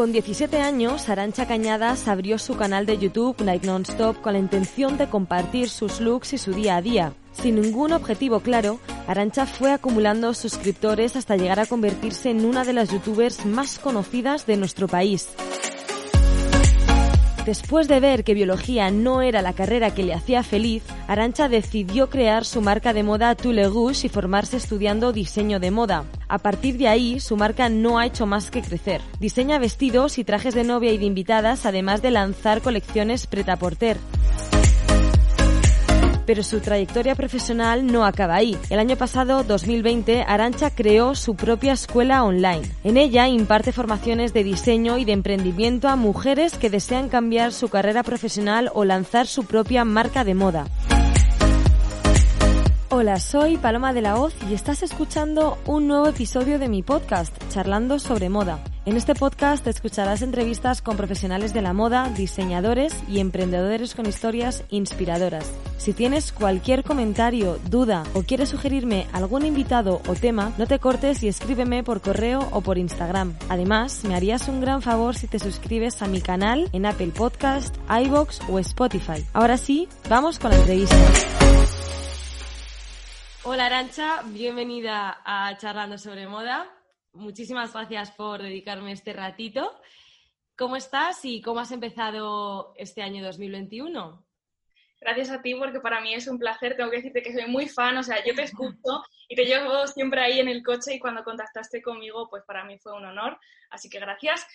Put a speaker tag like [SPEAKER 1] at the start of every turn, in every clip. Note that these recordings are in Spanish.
[SPEAKER 1] Con 17 años, Arancha Cañadas abrió su canal de YouTube Night Nonstop con la intención de compartir sus looks y su día a día. Sin ningún objetivo claro, Arancha fue acumulando suscriptores hasta llegar a convertirse en una de las youtubers más conocidas de nuestro país. Después de ver que biología no era la carrera que le hacía feliz, Arancha decidió crear su marca de moda Tule Rouge y formarse estudiando diseño de moda. A partir de ahí, su marca no ha hecho más que crecer. Diseña vestidos y trajes de novia y de invitadas, además de lanzar colecciones pret-à-porter pero su trayectoria profesional no acaba ahí. El año pasado, 2020, Arancha creó su propia escuela online. En ella imparte formaciones de diseño y de emprendimiento a mujeres que desean cambiar su carrera profesional o lanzar su propia marca de moda. Hola, soy Paloma de la Hoz y estás escuchando un nuevo episodio de mi podcast, Charlando sobre Moda. En este podcast escucharás entrevistas con profesionales de la moda, diseñadores y emprendedores con historias inspiradoras. Si tienes cualquier comentario, duda o quieres sugerirme algún invitado o tema, no te cortes y escríbeme por correo o por Instagram. Además, me harías un gran favor si te suscribes a mi canal en Apple Podcast, iBox o Spotify. Ahora sí, vamos con la entrevista. Hola Arancha, bienvenida a Charlando sobre Moda muchísimas gracias por dedicarme este ratito. ¿Cómo estás y cómo has empezado este año 2021?
[SPEAKER 2] Gracias a ti porque para mí es un placer. Tengo que decirte que soy muy fan, o sea, yo te escucho y te llevo siempre ahí en el coche y cuando contactaste conmigo, pues para mí fue un honor. Así que gracias.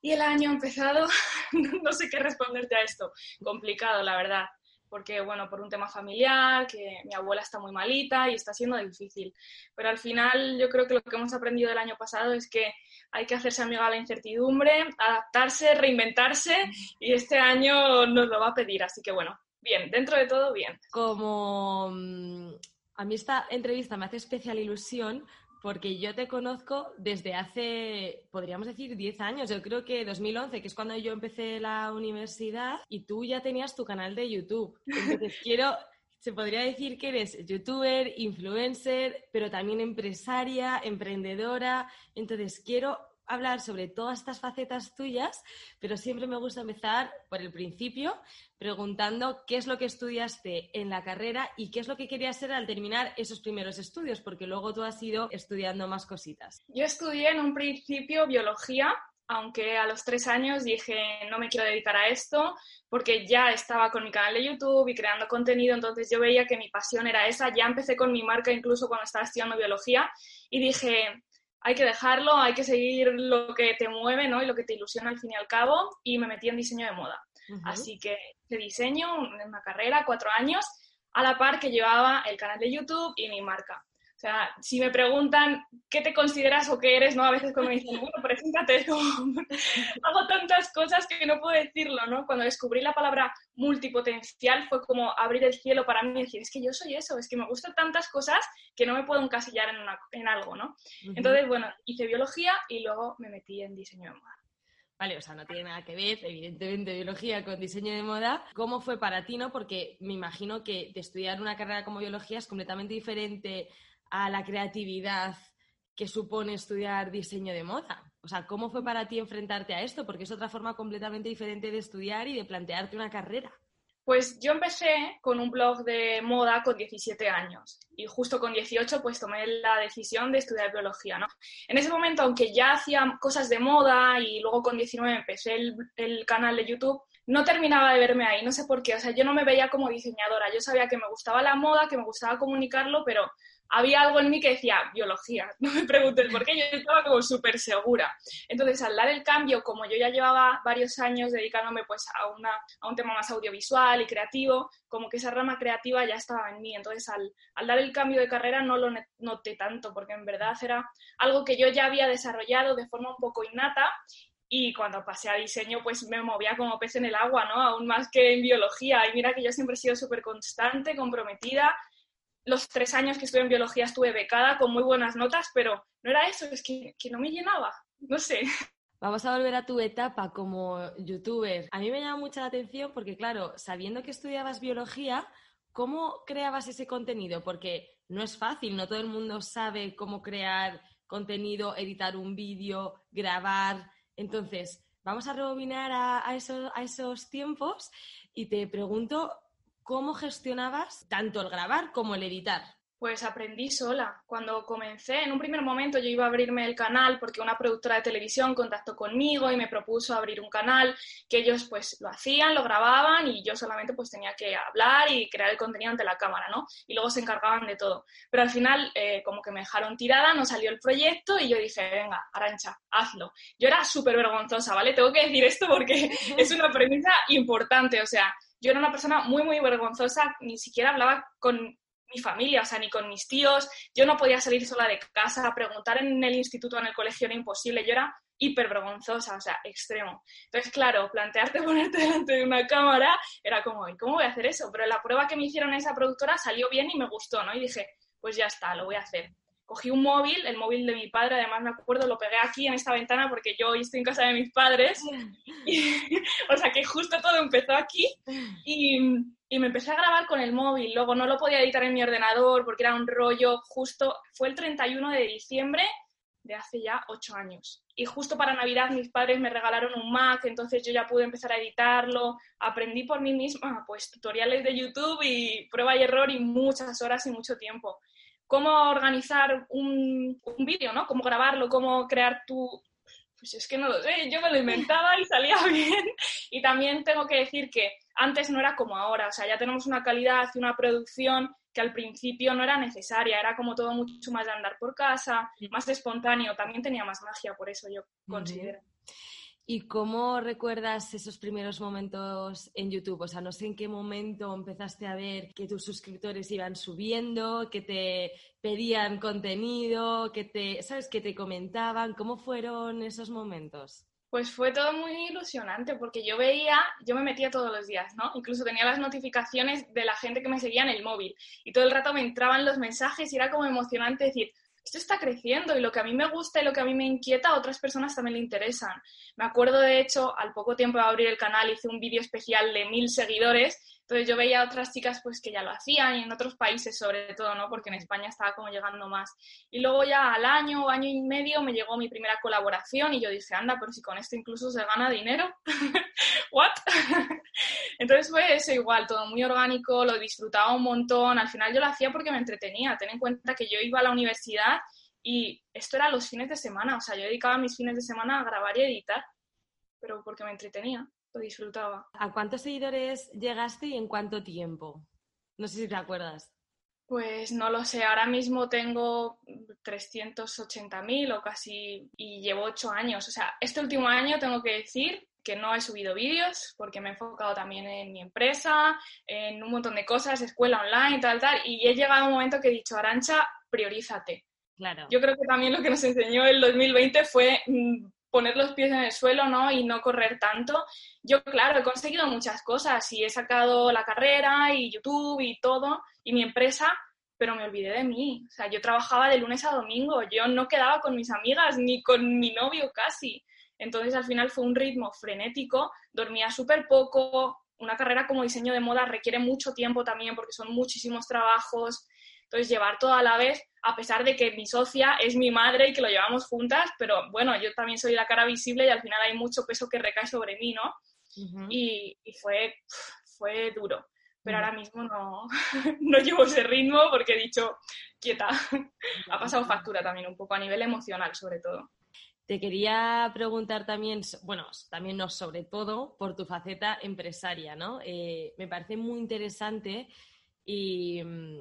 [SPEAKER 2] Y el año ha empezado, no sé qué responderte a esto. Complicado, la verdad porque, bueno, por un tema familiar, que mi abuela está muy malita y está siendo difícil. Pero al final yo creo que lo que hemos aprendido del año pasado es que hay que hacerse amiga a la incertidumbre, adaptarse, reinventarse y este año nos lo va a pedir. Así que, bueno, bien, dentro de todo, bien.
[SPEAKER 1] Como mm, a mí esta entrevista me hace especial ilusión porque yo te conozco desde hace, podríamos decir, 10 años. Yo creo que 2011, que es cuando yo empecé la universidad, y tú ya tenías tu canal de YouTube. Entonces quiero, se podría decir que eres youtuber, influencer, pero también empresaria, emprendedora. Entonces quiero hablar sobre todas estas facetas tuyas, pero siempre me gusta empezar por el principio, preguntando qué es lo que estudiaste en la carrera y qué es lo que querías ser al terminar esos primeros estudios, porque luego tú has ido estudiando más cositas.
[SPEAKER 2] Yo estudié en un principio biología, aunque a los tres años dije no me quiero dedicar a esto porque ya estaba con mi canal de YouTube y creando contenido, entonces yo veía que mi pasión era esa, ya empecé con mi marca incluso cuando estaba estudiando biología y dije hay que dejarlo, hay que seguir lo que te mueve ¿no? y lo que te ilusiona al fin y al cabo y me metí en diseño de moda. Así que de diseño, una carrera, cuatro años, a la par que llevaba el canal de YouTube y mi marca. O sea, si me preguntan qué te consideras o qué eres, ¿no? A veces cuando me dicen, bueno, preséntate, hago tantas cosas que no puedo decirlo, ¿no? Cuando descubrí la palabra multipotencial fue como abrir el cielo para mí y decir, es que yo soy eso, es que me gustan tantas cosas que no me puedo encasillar en, en algo, ¿no? Entonces, bueno, hice biología y luego me metí en diseño de moda.
[SPEAKER 1] Vale, o sea, no tiene nada que ver, evidentemente, biología con diseño de moda. ¿Cómo fue para ti, no? Porque me imagino que de estudiar una carrera como biología es completamente diferente a la creatividad que supone estudiar diseño de moda? O sea, ¿cómo fue para ti enfrentarte a esto? Porque es otra forma completamente diferente de estudiar y de plantearte una carrera.
[SPEAKER 2] Pues yo empecé con un blog de moda con 17 años y justo con 18 pues tomé la decisión de estudiar biología, ¿no? En ese momento, aunque ya hacía cosas de moda y luego con 19 empecé el, el canal de YouTube, no terminaba de verme ahí, no sé por qué, o sea, yo no me veía como diseñadora, yo sabía que me gustaba la moda, que me gustaba comunicarlo, pero había algo en mí que decía, biología, no me preguntes por qué, yo estaba como súper segura. Entonces, al dar el cambio, como yo ya llevaba varios años dedicándome pues a, una, a un tema más audiovisual y creativo, como que esa rama creativa ya estaba en mí. Entonces, al, al dar el cambio de carrera no lo noté tanto, porque en verdad era algo que yo ya había desarrollado de forma un poco innata y cuando pasé a diseño pues me movía como pez en el agua, ¿no? Aún más que en biología. Y mira que yo siempre he sido súper constante, comprometida los tres años que estuve en biología estuve becada con muy buenas notas, pero no era eso, es que, no me llenaba, no sé.
[SPEAKER 1] Vamos a volver a tu etapa como youtuber. A mí me llama mucha la atención porque, claro, sabiendo que estudiabas biología, ¿cómo creabas ese contenido? Porque no es fácil, no todo el mundo sabe cómo crear contenido, editar un vídeo, grabar, Entonces, vamos a rebobinar a, esos, a esos tiempos y te pregunto cómo gestionabas tanto el grabar como el editar.
[SPEAKER 2] Pues aprendí sola. Cuando comencé, en un primer momento yo iba a abrirme el canal porque una productora de televisión contactó conmigo y me propuso abrir un canal que ellos pues lo hacían, lo grababan y yo solamente pues tenía que hablar y crear el contenido ante la cámara, ¿no? Y luego se encargaban de todo. Pero al final eh, como que me dejaron tirada, no salió el proyecto y yo dije, venga, Arancha, hazlo. Yo era súper vergonzosa, ¿vale? Tengo que decir esto porque es una premisa importante, o sea, yo era una persona muy, muy vergonzosa, ni siquiera hablaba con mi familia, o sea, ni con mis tíos. Yo no podía salir sola de casa, preguntar en el instituto o en el colegio era imposible. Yo era hiper vergonzosa, o sea, extremo. Entonces, claro, plantearte ponerte delante de una cámara era como, ¿y cómo voy a hacer eso? Pero la prueba que me hicieron esa productora salió bien y me gustó, ¿no? Y dije, pues ya está, lo voy a hacer cogí un móvil, el móvil de mi padre, además me acuerdo, lo pegué aquí en esta ventana porque yo hoy estoy en casa de mis padres. o sea que justo todo empezó aquí y, y, me empecé a grabar con el móvil. Luego no lo podía editar en mi ordenador porque era un rollo. Justo fue el 31 de diciembre de hace ya ocho años. Y justo para Navidad mis padres me regalaron un Mac, entonces yo ya pude empezar a editarlo. Aprendí por mí misma, pues tutoriales de YouTube y prueba y error y muchas horas y mucho tiempo cómo organizar un, un vídeo, ¿no? Cómo grabarlo, cómo crear tu... Pues es que no lo sé, yo me lo inventaba y salía bien. Y también tengo que decir que antes no era como ahora, o sea, ya tenemos una calidad y una producción que al principio no era necesaria, era como todo mucho más de andar por casa, más espontáneo, también tenía más magia, por eso yo considero.
[SPEAKER 1] ¿Y cómo recuerdas esos primeros momentos en YouTube? O sea, no sé en qué momento empezaste a ver que tus suscriptores iban subiendo, que te pedían contenido, que te, ¿sabes? Que te comentaban. ¿Cómo fueron esos momentos?
[SPEAKER 2] Pues fue todo muy ilusionante porque yo veía, yo me metía todos los días, ¿no? Incluso tenía las notificaciones de la gente que me seguía en el móvil y todo el rato me entraban los mensajes y era como emocionante decir, esto está creciendo y lo que a mí me gusta y lo que a mí me inquieta a otras personas también le interesan. Me acuerdo, de hecho, al poco tiempo de abrir el canal hice un vídeo especial de mil seguidores entonces yo veía a otras chicas pues que ya lo hacían y en otros países sobre todo, ¿no? Porque en España estaba como llegando más. Y luego ya al año año y medio me llegó mi primera colaboración y yo dije, anda, pero si con esto incluso se gana dinero. ¿What? Entonces fue eso igual, todo muy orgánico, lo disfrutaba un montón. Al final yo lo hacía porque me entretenía. Ten en cuenta que yo iba a la universidad y esto era los fines de semana. O sea, yo dedicaba mis fines de semana a grabar y editar, pero porque me entretenía lo disfrutaba.
[SPEAKER 1] ¿A cuántos seguidores llegaste y en cuánto tiempo? No sé si te acuerdas.
[SPEAKER 2] Pues no lo sé, ahora mismo tengo 380.000 o casi y llevo 8 años. O sea, este último año tengo que decir que no he subido vídeos porque me he enfocado también en mi empresa, en un montón de cosas, escuela online, tal, tal, y he llegado a un momento que he dicho, Arancha, priorízate.
[SPEAKER 1] Claro.
[SPEAKER 2] Yo creo que también lo que nos enseñó el 2020 fue mm, poner los pies en el suelo, ¿no? Y no correr tanto. Yo, claro, he conseguido muchas cosas y he sacado la carrera y YouTube y todo y mi empresa, pero me olvidé de mí. O sea, yo trabajaba de lunes a domingo, yo no quedaba con mis amigas ni con mi novio casi. Entonces, al final fue un ritmo frenético, dormía súper poco. Una carrera como diseño de moda requiere mucho tiempo también porque son muchísimos trabajos. Entonces, llevar todo a la vez a pesar de que mi socia es mi madre y que lo llevamos juntas, pero bueno, yo también soy la cara visible y al final hay mucho peso que recae sobre mí, ¿no? y, fue, fue duro. Pero ahora mismo no, no llevo ese ritmo porque he dicho, quieta. ha pasado factura también un poco a nivel emocional, sobre todo.
[SPEAKER 1] Te quería preguntar también, bueno, también no sobre todo, por tu faceta empresaria, ¿no? Eh, me parece muy interesante y, mm,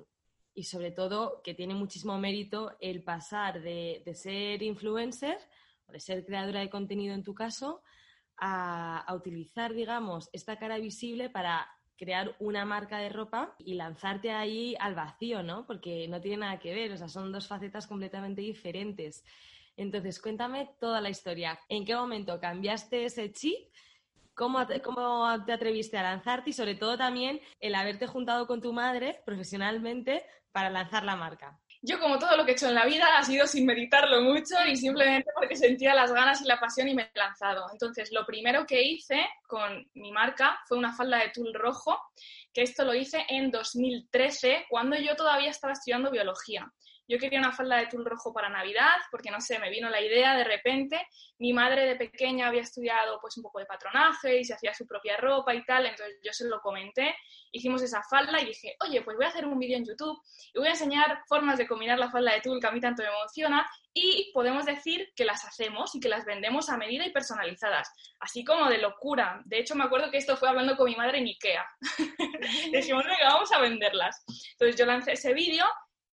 [SPEAKER 1] y sobre todo que tiene muchísimo mérito el pasar de, ser influencer o de ser creadora de contenido en tu caso a, utilizar, digamos, esta cara visible para crear una marca de ropa y lanzarte ahí al vacío, ¿no? Porque no tiene nada que ver, o sea, son dos facetas completamente diferentes. Entonces, cuéntame toda la historia. ¿En qué momento cambiaste ese chip? ¿Cómo ¿Cómo te atreviste a lanzarte? Y sobre todo también el haberte juntado con tu madre profesionalmente para lanzar la marca?
[SPEAKER 2] Yo, como todo lo que he hecho en la vida, ha sido sin meditarlo mucho y simplemente porque sentía las ganas y la pasión y me he lanzado. Entonces, lo primero que hice con mi marca fue una falda de tul rojo, que esto lo hice en 2013, cuando yo todavía estaba estudiando biología. Yo quería una falda de tul rojo para Navidad, porque no sé, me vino la idea de repente. Mi madre de pequeña había estudiado pues un poco de patronaje y se hacía su propia ropa y tal, entonces yo se lo comenté. Hicimos esa falda y dije, oye, pues voy a hacer un vídeo en YouTube y voy a enseñar formas de combinar la falda de tul que a mí tanto me emociona y podemos decir que las hacemos y que las vendemos a medida y personalizadas, así como de locura. De hecho, me acuerdo que esto fue hablando con mi madre en Ikea. Decimos, venga, vamos a venderlas. Entonces yo lancé ese vídeo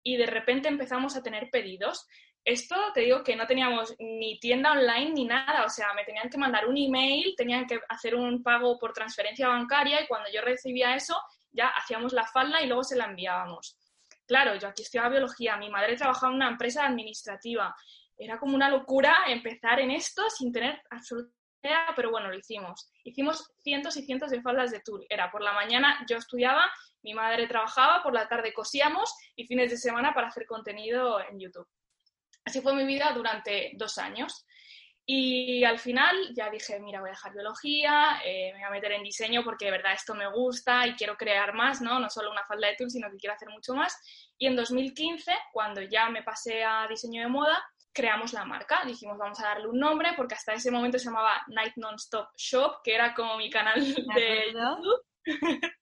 [SPEAKER 2] y de repente empezamos a tener pedidos. Esto te digo que no teníamos ni tienda online ni nada, o sea, me tenían que mandar un email, tenían que hacer un pago por transferencia bancaria y cuando yo recibía eso ya hacíamos la falda y luego se la enviábamos. Claro, yo aquí estudiaba biología, mi madre trabajaba en una empresa administrativa, era como una locura empezar en esto sin tener absolutamente pero bueno, lo hicimos. Hicimos cientos y cientos de faldas de tour. Era por la mañana yo estudiaba mi madre trabajaba, por la tarde cosíamos y fines de semana para hacer contenido en YouTube. Así fue mi vida durante dos años. Y al final ya dije, mira, voy a dejar biología, eh, me voy a meter en diseño porque de verdad esto me gusta y quiero crear más, ¿no? No solo una falda de tul, sino que quiero hacer mucho más. Y en 2015, cuando ya me pasé a diseño de moda, creamos la marca. Dijimos, vamos a darle un nombre porque hasta ese momento se llamaba Night Non-Stop Shop, que era como mi canal de YouTube.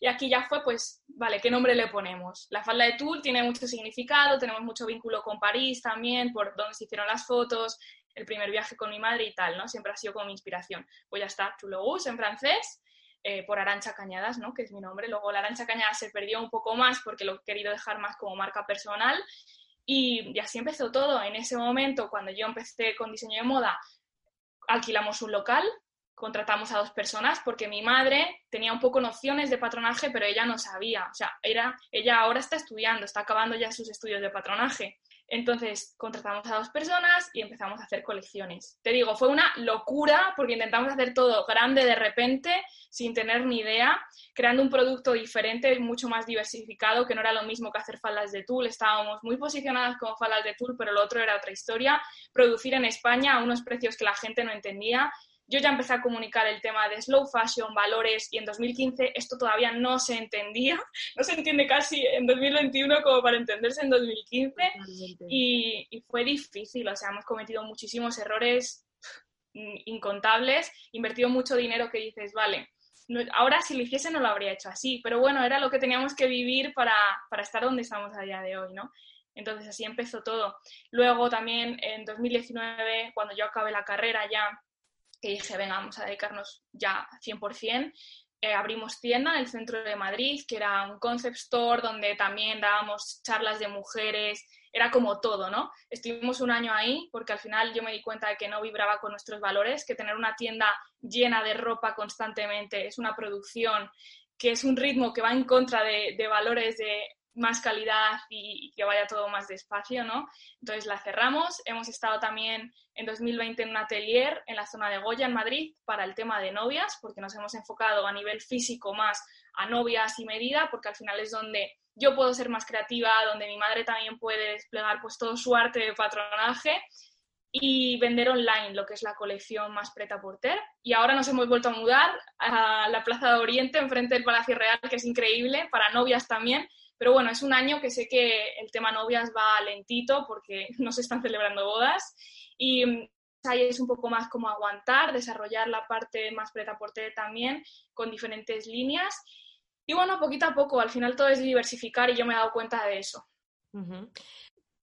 [SPEAKER 2] y aquí ya fue, pues, vale, ¿qué nombre le ponemos? La falda de Toul tiene mucho significado, tenemos mucho vínculo con París también, por donde se hicieron las fotos, el primer viaje con mi madre y tal, ¿no? Siempre ha sido como mi inspiración. Pues ya está, Toulouse en francés, eh, por Arancha Cañadas, ¿no? Que es mi nombre. Luego la Arancha Cañadas se perdió un poco más porque lo he querido dejar más como marca personal. Y, así empezó todo. En ese momento, cuando yo empecé con diseño de moda, alquilamos un local, contratamos a dos personas porque mi madre tenía un poco nociones de patronaje, pero ella no sabía. O sea, era, ella ahora está estudiando, está acabando ya sus estudios de patronaje. Entonces contratamos a dos personas y empezamos a hacer colecciones. Te digo, fue una locura porque intentamos hacer todo grande de repente, sin tener ni idea, creando un producto diferente, mucho más diversificado, que no era lo mismo que hacer faldas de tul. Estábamos muy posicionadas como faldas de tul, pero lo otro era otra historia. Producir en España a unos precios que la gente no entendía yo ya empecé a comunicar el tema de slow fashion, valores, y en 2015 esto todavía no se entendía, no se entiende casi en 2021 como para entenderse en 2015, y, y, fue difícil, o sea, hemos cometido muchísimos errores incontables, invertido mucho dinero que dices, vale, ahora si lo hiciese no lo habría hecho así, pero bueno, era lo que teníamos que vivir para, para estar donde estamos a día de hoy, ¿no? Entonces así empezó todo. Luego también en 2019, cuando yo acabé la carrera ya, que dije, venga, vamos a dedicarnos ya 100%. Eh, abrimos tienda en el centro de Madrid, que era un concept store donde también dábamos charlas de mujeres, era como todo, ¿no? Estuvimos un año ahí porque al final yo me di cuenta de que no vibraba con nuestros valores, que tener una tienda llena de ropa constantemente es una producción que es un ritmo que va en contra de, de valores de más calidad y, que vaya todo más despacio, ¿no? Entonces la cerramos. Hemos estado también en 2020 en un atelier en la zona de Goya, en Madrid, para el tema de novias, porque nos hemos enfocado a nivel físico más a novias y medida, porque al final es donde yo puedo ser más creativa, donde mi madre también puede desplegar pues todo su arte de patronaje y vender online lo que es la colección más preta porter. Y ahora nos hemos vuelto a mudar a la Plaza de Oriente, enfrente del Palacio Real, que es increíble, para novias también, pero bueno, es un año que sé que el tema novias va lentito porque no se están celebrando bodas y mm, ahí es un poco más como aguantar, desarrollar la parte más preta por también con diferentes líneas. Y bueno, poquito a poco, al final todo es diversificar y yo me he dado cuenta de eso.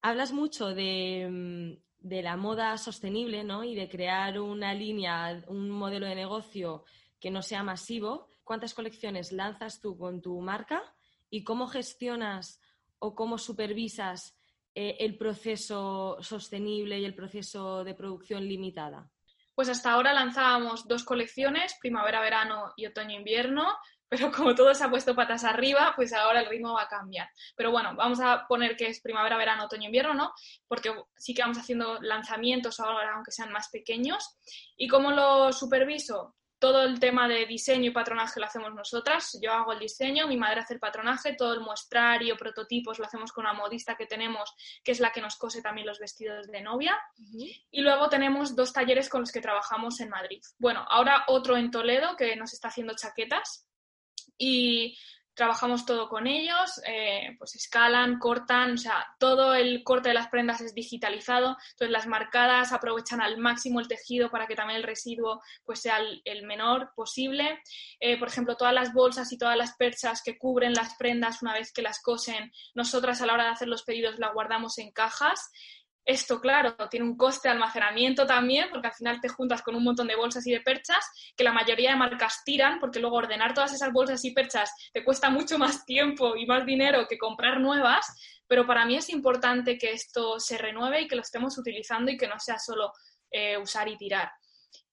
[SPEAKER 1] Hablas mucho de, mm, de, la moda sostenible ¿no? y de crear una línea, un modelo de negocio que no sea masivo. ¿Cuántas colecciones lanzas tú con tu marca? Y cómo gestionas o cómo supervisas eh, el proceso sostenible y el proceso de producción limitada?
[SPEAKER 2] Pues hasta ahora lanzábamos dos colecciones, primavera-verano y otoño-invierno, pero como todo se ha puesto patas arriba, pues ahora el ritmo va a cambiar. Pero bueno, vamos a poner que es primavera, verano, otoño, invierno, ¿no? Porque sí que vamos haciendo lanzamientos ahora, aunque sean más pequeños. ¿Y cómo lo superviso? Todo el tema de diseño y patronaje lo hacemos nosotras. Yo hago el diseño, mi madre hace el patronaje, todo el muestrario, prototipos lo hacemos con una modista que tenemos, que es la que nos cose también los vestidos de novia. Y luego tenemos dos talleres con los que trabajamos en Madrid. Bueno, ahora otro en Toledo que nos está haciendo chaquetas. Y trabajamos todo con ellos, eh, pues escalan, cortan, o sea, todo el corte de las prendas es digitalizado, entonces las marcadas aprovechan al máximo el tejido para que también el residuo pues sea el, menor posible. Eh, por ejemplo, todas las bolsas y todas las perchas que cubren las prendas una vez que las cosen, nosotras a la hora de hacer los pedidos las guardamos en cajas esto, claro, tiene un coste de almacenamiento también, porque al final te juntas con un montón de bolsas y de perchas que la mayoría de marcas tiran, porque luego ordenar todas esas bolsas y perchas te cuesta mucho más tiempo y más dinero que comprar nuevas, pero para mí es importante que esto se renueve y que lo estemos utilizando y que no sea solo eh, usar y tirar.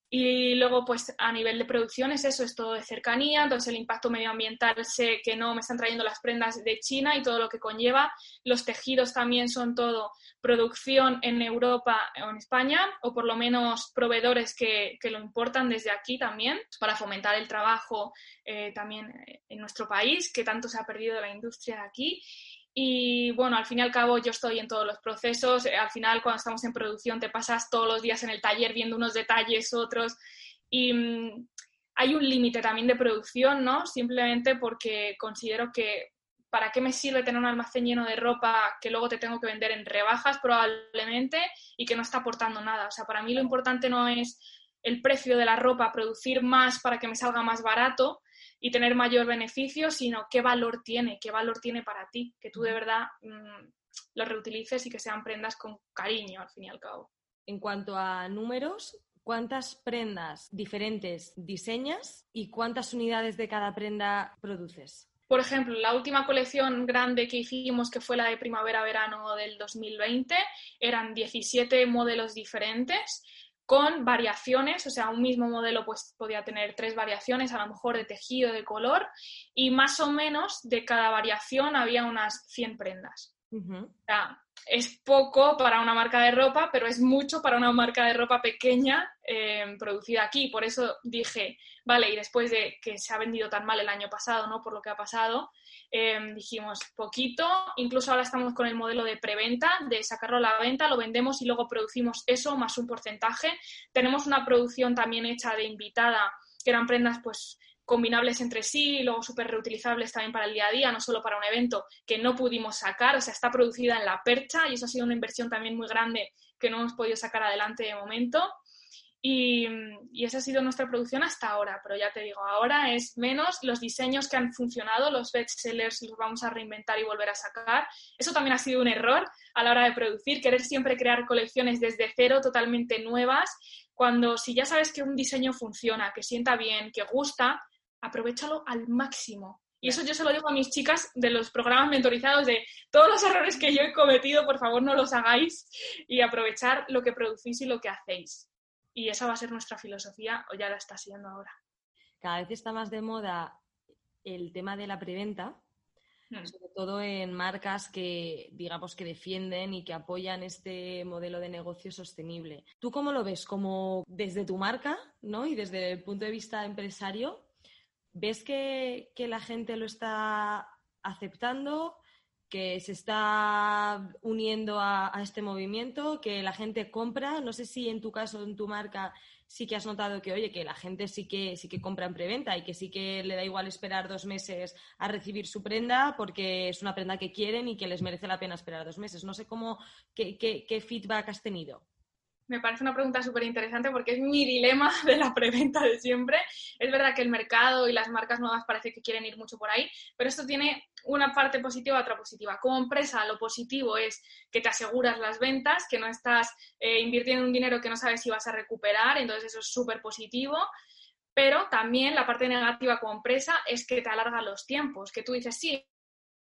[SPEAKER 2] Y luego, pues a nivel de producción es eso, es todo de cercanía, entonces el impacto medioambiental sé que no me están trayendo las prendas de China y todo lo que conlleva. Los tejidos también son todo producción en Europa o en España, o por lo menos proveedores que, lo importan desde aquí también, para fomentar el trabajo eh, también en nuestro país, que tanto se ha perdido la industria de aquí. Y bueno, al fin y al cabo yo estoy en todos los procesos. Eh, al final, cuando estamos en producción, te pasas todos los días en el taller viendo unos detalles, otros. Y mm, hay un límite también de producción, ¿no? Simplemente porque considero que ¿para qué me sirve tener un almacén lleno de ropa que luego te tengo que vender en rebajas probablemente y que no está aportando nada? O sea, para mí lo importante no es el precio de la ropa, producir más para que me salga más barato, y tener mayor beneficio, sino qué valor tiene, qué valor tiene para ti, que tú de verdad mm, lo reutilices y que sean prendas con cariño, al fin y al cabo.
[SPEAKER 1] En cuanto a números, ¿cuántas prendas diferentes diseñas y cuántas unidades de cada prenda produces?
[SPEAKER 2] Por ejemplo, la última colección grande que hicimos, que fue la de primavera-verano del 2020, eran 17 modelos diferentes con variaciones, o sea, un mismo modelo pues podía tener tres variaciones, a lo mejor de tejido, de color, y más o menos de cada variación había unas 100 prendas. o sea, es poco para una marca de ropa, pero es mucho para una marca de ropa pequeña eh, producida aquí. Por eso dije, vale, y después de que se ha vendido tan mal el año pasado, ¿no? Por lo que ha pasado, Em, dijimos poquito, incluso ahora estamos con el modelo de preventa, de sacarlo a la venta, lo vendemos y luego producimos eso más un porcentaje. Tenemos una producción también hecha de invitada, que eran prendas pues combinables entre sí y luego súper reutilizables también para el día a día, no solo para un evento que no pudimos sacar, o sea, está producida en la percha y eso ha sido una inversión también muy grande que no hemos podido sacar adelante de momento. Y, esa ha sido nuestra producción hasta ahora, pero ya te digo, ahora es menos los diseños que han funcionado, los bestsellers los vamos a reinventar y volver a sacar. Eso también ha sido un error a la hora de producir, querer siempre crear colecciones desde cero, totalmente nuevas, cuando si ya sabes que un diseño funciona, que sienta bien, que gusta, aprovechalo al máximo. Y eso yo se lo digo a mis chicas de los programas mentorizados de todos los errores que yo he cometido, por favor no los hagáis y aprovechar lo que producís y lo que hacéis y esa va a ser nuestra filosofía, o ya la está siendo ahora.
[SPEAKER 1] Cada vez está más de moda el tema de la preventa, hmm. sobre todo en marcas que, digamos, que defienden y que apoyan este modelo de negocio sostenible. ¿Tú cómo lo ves? Como desde tu marca, ¿no? Y desde el punto de vista empresario, ¿ves que, que la gente lo está aceptando? que se está uniendo a, este movimiento, que la gente compra. No sé si en tu caso, en tu marca, sí que has notado que, oye, que la gente sí que, sí que compra en preventa y que sí que le da igual esperar dos meses a recibir su prenda porque es una prenda que quieren y que les merece la pena esperar dos meses. No sé cómo, qué, qué feedback has tenido.
[SPEAKER 2] Me parece una pregunta súper interesante porque es mi dilema de la preventa de siempre. Es verdad que el mercado y las marcas nuevas parece que quieren ir mucho por ahí, pero esto tiene una parte positiva otra positiva. Como empresa, lo positivo es que te aseguras las ventas, que no estás eh, invirtiendo un dinero que no sabes si vas a recuperar, entonces eso es súper positivo. Pero también la parte negativa como empresa es que te alarga los tiempos, que tú dices, sí,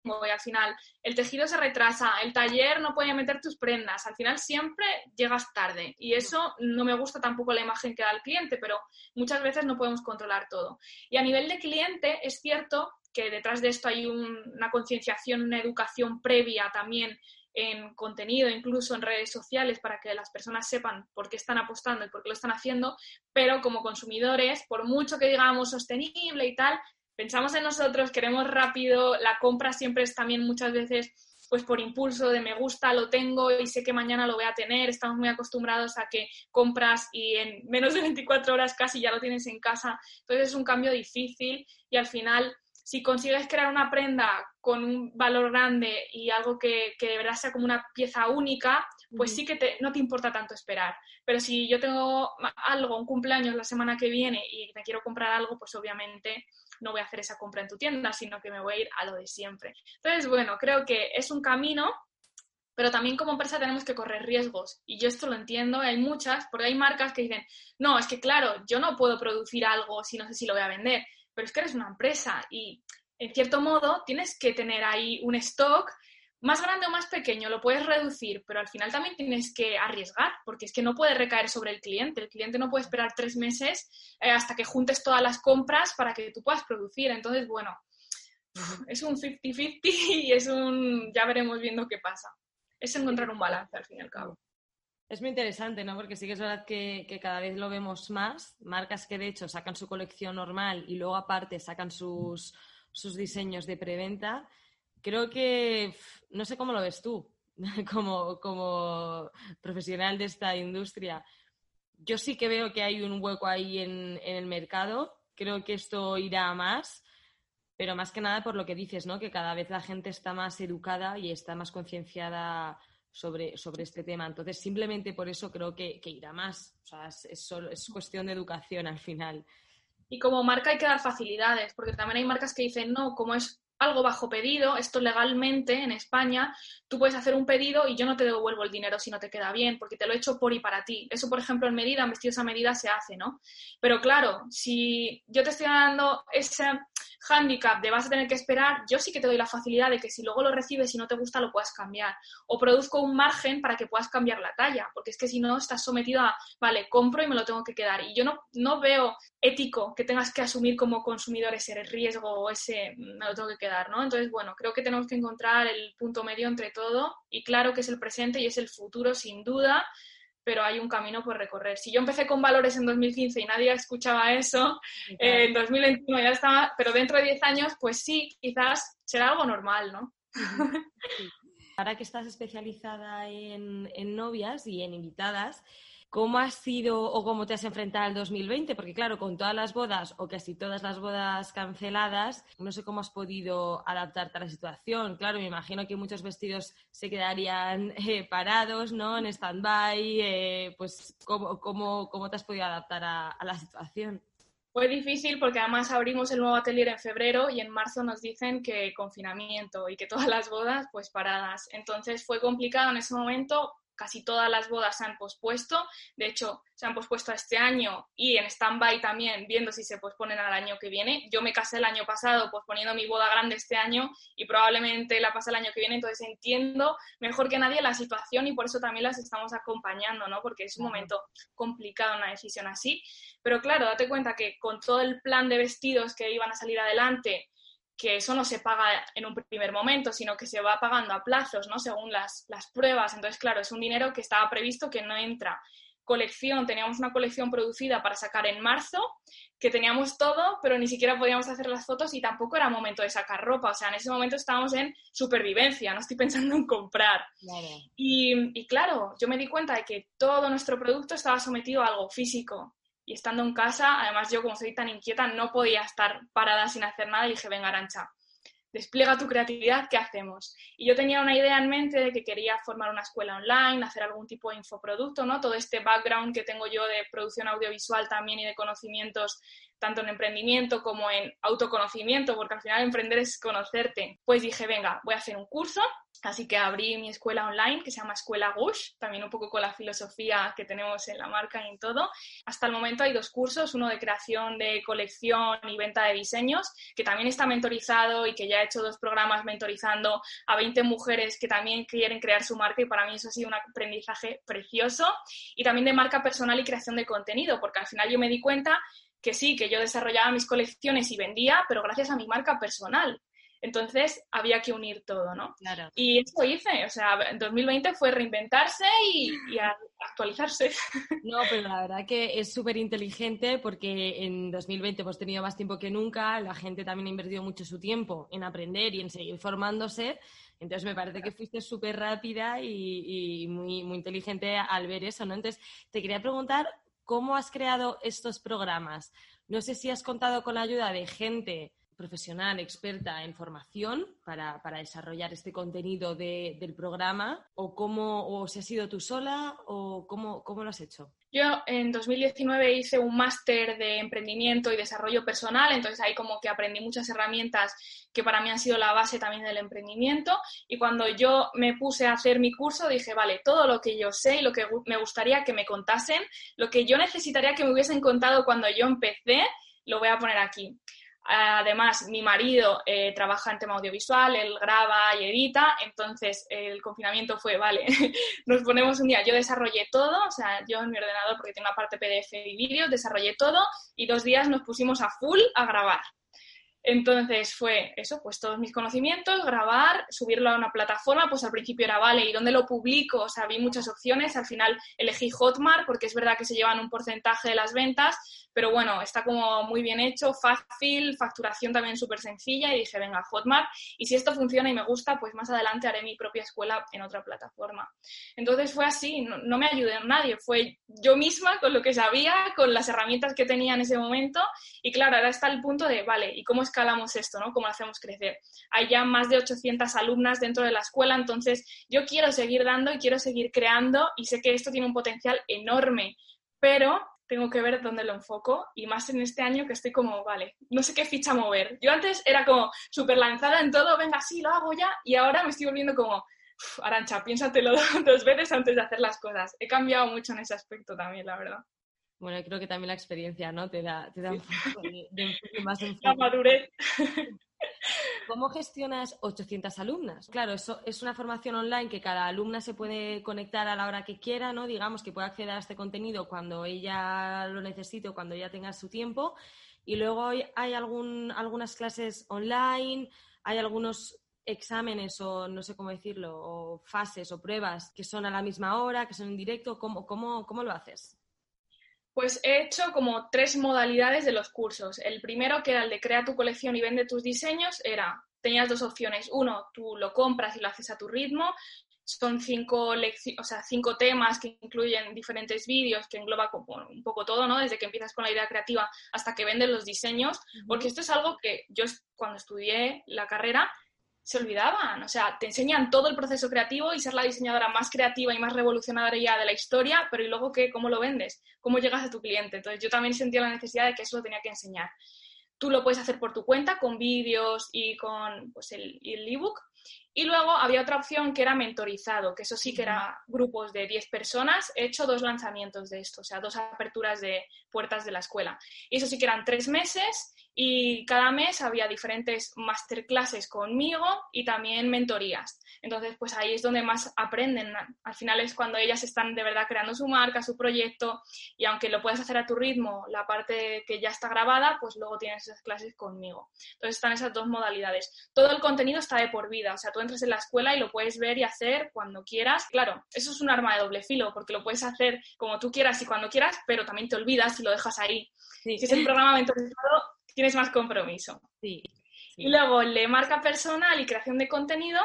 [SPEAKER 2] y al final. El tejido se retrasa, el taller no puede meter tus prendas, al final siempre llegas tarde. Y eso no me gusta tampoco la imagen que da el cliente, pero muchas veces no podemos controlar todo. Y a nivel de cliente es cierto que detrás de esto hay una concienciación, una educación previa también en contenido, incluso en redes sociales, para que las personas sepan por qué están apostando y por qué lo están haciendo, pero como consumidores, por mucho que digamos sostenible y tal, pensamos en nosotros, queremos rápido, la compra siempre es también muchas veces pues por impulso de me gusta, lo tengo y sé que mañana lo voy a tener. Estamos muy acostumbrados a que compras y en menos de 24 horas casi ya lo tienes en casa. Entonces es un cambio difícil y al final si consigues crear una prenda con un valor grande y algo que, que de verdad sea como una pieza única, pues sí que te, no te importa tanto esperar. Pero si yo tengo algo, un cumpleaños la semana que viene y me quiero comprar algo, pues obviamente no voy a hacer esa compra en tu tienda, sino que me voy a ir a lo de siempre. Entonces, bueno, creo que es un camino, pero también como empresa tenemos que correr riesgos. Y yo esto lo entiendo, hay muchas, porque hay marcas que dicen, no, es que claro, yo no puedo producir algo si no sé si lo voy a vender, pero es que eres una empresa y en cierto modo tienes que tener ahí un stock más grande o más pequeño, lo puedes reducir, pero al final también tienes que arriesgar, porque es que no puede recaer sobre el cliente. El cliente no puede esperar tres meses eh, hasta que juntes todas las compras para que tú puedas producir. Entonces, bueno, es un 50-50 y es un, ya veremos viendo qué pasa. Es encontrar un balance al fin y al cabo.
[SPEAKER 1] Es muy interesante, ¿no? Porque sí que es verdad que, que, cada vez lo vemos más. Marcas que de hecho sacan su colección normal y luego aparte sacan sus, sus diseños de preventa creo que, no sé cómo lo ves tú, como, como profesional de esta industria. Yo sí que veo que hay un hueco ahí en, el mercado. Creo que esto irá más, pero más que nada por lo que dices, ¿no? Que cada vez la gente está más educada y está más concienciada sobre, sobre este tema. Entonces, simplemente por eso creo que, irá más. O sea, es, es cuestión de educación al final.
[SPEAKER 2] Y como marca hay que dar facilidades, porque también hay marcas que dicen, no, como es algo bajo pedido, esto legalmente en España, tú puedes hacer un pedido y yo no te devuelvo el dinero si no te queda bien, porque te lo he hecho por y para ti. Eso, por ejemplo, en medida, en vestidos a medida se hace, ¿no? Pero claro, si yo te estoy dando ese handicap de vas a tener que esperar, yo sí que te doy la facilidad de que si luego lo recibes y no te gusta, lo puedas cambiar. O produzco un margen para que puedas cambiar la talla, porque es que si no, estás sometido a, vale, compro y me lo tengo que quedar. Y yo no, no veo ético que tengas que asumir como consumidor ese riesgo o ese me lo tengo que quedar, ¿no? Entonces, bueno, creo que tenemos que encontrar el punto medio entre todo y claro que es el presente y es el futuro sin duda, pero hay un camino por recorrer. Si yo empecé con valores en 2015 y nadie escuchaba eso, eh, en 2021 ya estaba, pero dentro de 10 años, pues sí, quizás será algo normal, ¿no?
[SPEAKER 1] Ahora que estás especializada en, en novias y en invitadas, ¿Cómo has sido o cómo te has enfrentado al 2020? Porque claro, con todas las bodas o casi todas las bodas canceladas, no sé cómo has podido adaptarte a la situación. Claro, me imagino que muchos vestidos se quedarían eh, parados, ¿no? En stand-by. Eh, pues, ¿cómo, cómo, te has podido adaptar a, la situación?
[SPEAKER 2] Fue difícil porque además abrimos el nuevo atelier en febrero y en marzo nos dicen que confinamiento y que todas las bodas pues paradas. Entonces fue complicado en ese momento casi todas las bodas se han pospuesto, de hecho se han pospuesto a este año y en stand-by también viendo si se posponen al año que viene. Yo me casé el año pasado posponiendo mi boda grande este año y probablemente la pase el año que viene, entonces entiendo mejor que nadie la situación y por eso también las estamos acompañando, ¿no? Porque es un momento complicado una decisión así. Pero claro, date cuenta que con todo el plan de vestidos que iban a salir adelante, que eso no se paga en un primer momento, sino que se va pagando a plazos, ¿no? Según las, las pruebas. Entonces, claro, es un dinero que estaba previsto que no entra. Colección, teníamos una colección producida para sacar en marzo, que teníamos todo, pero ni siquiera podíamos hacer las fotos y tampoco era momento de sacar ropa. O sea, en ese momento estábamos en supervivencia, no estoy pensando en comprar. Y, y claro, yo me di cuenta de que todo nuestro producto estaba sometido a algo físico y estando en casa, además yo como soy tan inquieta, no podía estar parada sin hacer nada y dije, venga, Arancha, despliega tu creatividad, ¿qué hacemos? Y yo tenía una idea en mente de que quería formar una escuela online, hacer algún tipo de infoproducto, ¿no? Todo este background que tengo yo de producción audiovisual también y de conocimientos tanto en emprendimiento como en autoconocimiento, porque al final emprender es conocerte. Pues dije, venga, voy a hacer un curso Así que abrí mi escuela online que se llama Escuela Gush, también un poco con la filosofía que tenemos en la marca y en todo. Hasta el momento hay dos cursos, uno de creación de colección y venta de diseños, que también está mentorizado y que ya he hecho dos programas mentorizando a 20 mujeres que también quieren crear su marca y para mí eso ha sido un aprendizaje precioso. Y también de marca personal y creación de contenido, porque al final yo me di cuenta que sí, que yo desarrollaba mis colecciones y vendía, pero gracias a mi marca personal. Entonces había que unir todo, ¿no?
[SPEAKER 1] Claro.
[SPEAKER 2] Y eso hice, o sea, en 2020 fue reinventarse y, actualizarse.
[SPEAKER 1] No, pero la verdad que es súper inteligente porque en 2020 hemos tenido más tiempo que nunca, la gente también ha invertido mucho su tiempo en aprender y en seguir formándose. Entonces me parece que fuiste súper rápida y, muy, muy inteligente al ver eso, ¿no? Entonces te quería preguntar cómo has creado estos programas. No sé si has contado con la ayuda de gente profesional, experta en formación para, desarrollar este contenido del programa? ¿O cómo, o si has sido tú sola o cómo, cómo lo has hecho?
[SPEAKER 2] Yo en 2019 hice un máster de emprendimiento y desarrollo personal, entonces ahí como que aprendí muchas herramientas que para mí han sido la base también del emprendimiento. Y cuando yo me puse a hacer mi curso dije, vale, todo lo que yo sé y lo que me gustaría que me contasen, lo que yo necesitaría que me hubiesen contado cuando yo empecé, lo voy a poner aquí. Además, mi marido eh, trabaja en tema audiovisual, él graba y edita, entonces el confinamiento fue, vale, nos ponemos un día, yo desarrollé todo, o sea, yo en mi ordenador, porque tengo una parte PDF y vídeos, desarrollé todo y dos días nos pusimos a full a grabar. Entonces fue eso, pues todos mis conocimientos, grabar, subirlo a una plataforma, pues al principio era, vale, ¿y dónde lo publico? O sea, vi muchas opciones, al final elegí Hotmart porque es verdad que se llevan un porcentaje de las ventas, pero bueno, está como muy bien hecho, fácil, facturación también súper sencilla y dije, venga, Hotmart, y si esto funciona y me gusta, pues más adelante haré mi propia escuela en otra plataforma. Entonces fue así, no, me ayudé nadie, fue yo misma con lo que sabía, con las herramientas que tenía en ese momento y claro, ahora está el punto de, vale, ¿y cómo escalamos esto? ¿no? ¿Cómo lo hacemos crecer? Hay ya más de 800 alumnas dentro de la escuela, entonces yo quiero seguir dando y quiero seguir creando y sé que esto tiene un potencial enorme, pero tengo que ver dónde lo enfoco y más en este año que estoy como, vale, no sé qué ficha mover. Yo antes era como súper lanzada en todo, venga, sí, lo hago ya y ahora me estoy volviendo como, Arancha, piénsatelo dos veces antes de hacer las cosas. He cambiado mucho en ese aspecto también, la verdad.
[SPEAKER 1] Bueno, creo que también la experiencia, ¿no? Te da, te da un poco de, más
[SPEAKER 2] La madurez.
[SPEAKER 1] ¿Cómo gestionas 800 alumnas? Claro, eso es una formación online que cada alumna se puede conectar a la hora que quiera, ¿no? Digamos que puede acceder a este contenido cuando ella lo necesite o cuando ella tenga su tiempo. Y luego hay algún, algunas clases online, hay algunos exámenes o no sé cómo decirlo, o fases o pruebas que son a la misma hora, que son en directo. ¿Cómo, cómo, cómo lo haces?
[SPEAKER 2] Pues he hecho como tres modalidades de los cursos. El primero, que era el de crea tu colección y vende tus diseños, era, tenías dos opciones. Uno, tú lo compras y lo haces a tu ritmo. Son cinco, o sea, cinco temas que incluyen diferentes vídeos, que engloba un poco todo, ¿no? Desde que empiezas con la idea creativa hasta que vendes los diseños, porque esto es algo que yo cuando estudié la carrera se olvidaban. O sea, te enseñan todo el proceso creativo y ser la diseñadora más creativa y más revolucionaria de la historia, pero ¿y luego qué? ¿Cómo lo vendes? ¿Cómo llegas a tu cliente? Entonces yo también sentía la necesidad de que eso lo tenía que enseñar. Tú lo puedes hacer por tu cuenta, con vídeos y con pues, el ebook. y luego había otra opción que era mentorizado, que eso sí que era grupos de 10 personas. He hecho dos lanzamientos de esto, o sea, dos aperturas de puertas de la escuela. Y eso sí que eran tres meses y cada mes había diferentes masterclasses conmigo y también mentorías. Entonces, pues ahí es donde más aprenden. Al final es cuando ellas están de verdad creando su marca, su proyecto y aunque lo puedas hacer a tu ritmo, la parte que ya está grabada, pues luego tienes esas clases conmigo. Entonces están esas dos modalidades. Todo el contenido está de por vida, o sea, tú entras en la escuela y lo puedes ver y hacer cuando quieras. Claro, eso es un arma de doble filo porque lo puedes hacer como tú quieras y cuando quieras, pero también te olvidas y lo dejas ahí. Si es un programa mentorizado, tienes más compromiso.
[SPEAKER 1] Sí,
[SPEAKER 2] Y luego le marca personal y creación de contenido.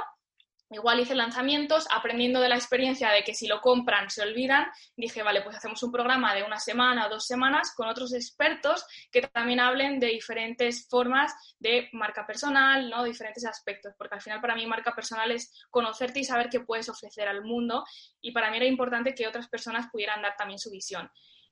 [SPEAKER 2] Igual hice lanzamientos, aprendiendo de la experiencia de que si lo compran se olvidan, dije, vale, pues hacemos un programa de una semana o dos semanas con otros expertos que también hablen de diferentes formas de marca personal, ¿no? Diferentes aspectos, porque al final para mí marca personal es conocerte y saber qué puedes ofrecer al mundo y para mí era importante que otras personas pudieran dar también su visión.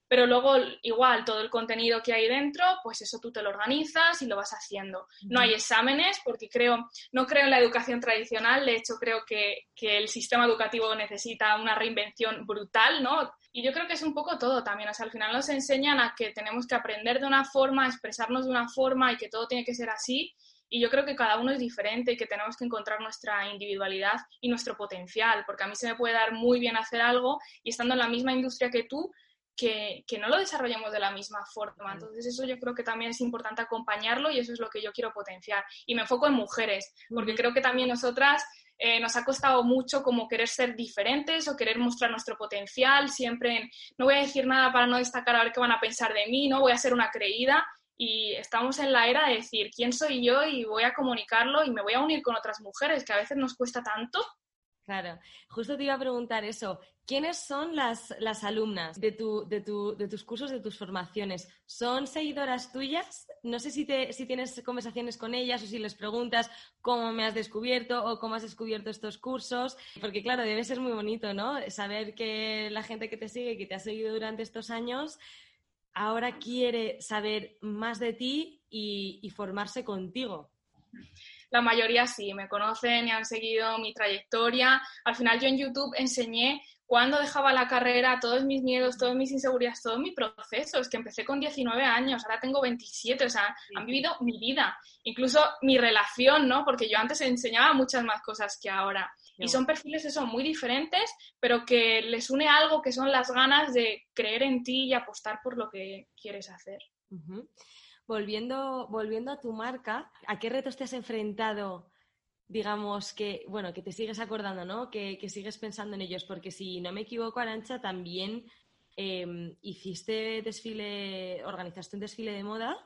[SPEAKER 2] Pero luego, igual, todo el contenido que hay dentro, pues eso tú te lo organizas y lo vas haciendo. No hay exámenes, porque creo, no creo en la educación tradicional, de hecho creo que, que el sistema educativo necesita una reinvención brutal, ¿no? Y yo creo que es un poco todo también, o sea, al final nos enseñan a que tenemos que aprender de una forma, expresarnos de una forma y que todo tiene que ser así. Y yo creo que cada uno es diferente y que tenemos que encontrar nuestra individualidad y nuestro potencial, porque a mí se me puede dar muy bien hacer algo y estando en la misma industria que tú, que, no lo desarrollemos de la misma forma. Entonces eso yo creo que también es importante acompañarlo y eso es lo que yo quiero potenciar. Y me enfoco en mujeres, porque creo que también nosotras eh, nos ha costado mucho como querer ser diferentes o querer mostrar nuestro potencial, siempre en, no voy a decir nada para no destacar a ver qué van a pensar de mí, no voy a ser una creída. Y estamos en la era de decir quién soy yo y voy a comunicarlo y me voy a unir con otras mujeres, que a veces nos cuesta tanto
[SPEAKER 1] Claro, justo te iba a preguntar eso. ¿Quiénes son las, las alumnas de, tu, de, tu, de, tus cursos, de tus formaciones? ¿Son seguidoras tuyas? No sé si, te, si tienes conversaciones con ellas o si les preguntas cómo me has descubierto o cómo has descubierto estos cursos, porque claro, debe ser muy bonito, ¿no? Saber que la gente que te sigue, que te ha seguido durante estos años, ahora quiere saber más de ti y, y formarse contigo
[SPEAKER 2] la mayoría sí, me conocen y han seguido mi trayectoria. Al final yo en YouTube enseñé cuando dejaba la carrera, todos mis miedos, todas mis inseguridades, todo mi proceso. Es que empecé con 19 años, ahora tengo 27, o sea, han vivido mi vida, incluso mi relación, ¿no? Porque yo antes enseñaba muchas más cosas que ahora. Y son perfiles eso muy diferentes, pero que les une algo que son las ganas de creer en ti y apostar por lo que quieres hacer.
[SPEAKER 1] Volviendo, volviendo a tu marca, ¿a qué retos te has enfrentado? Digamos que, bueno, que te sigues acordando, ¿no? Que, sigues pensando en ellos, porque si no me equivoco, Arancha, también em, hiciste desfile, organizaste un desfile de moda.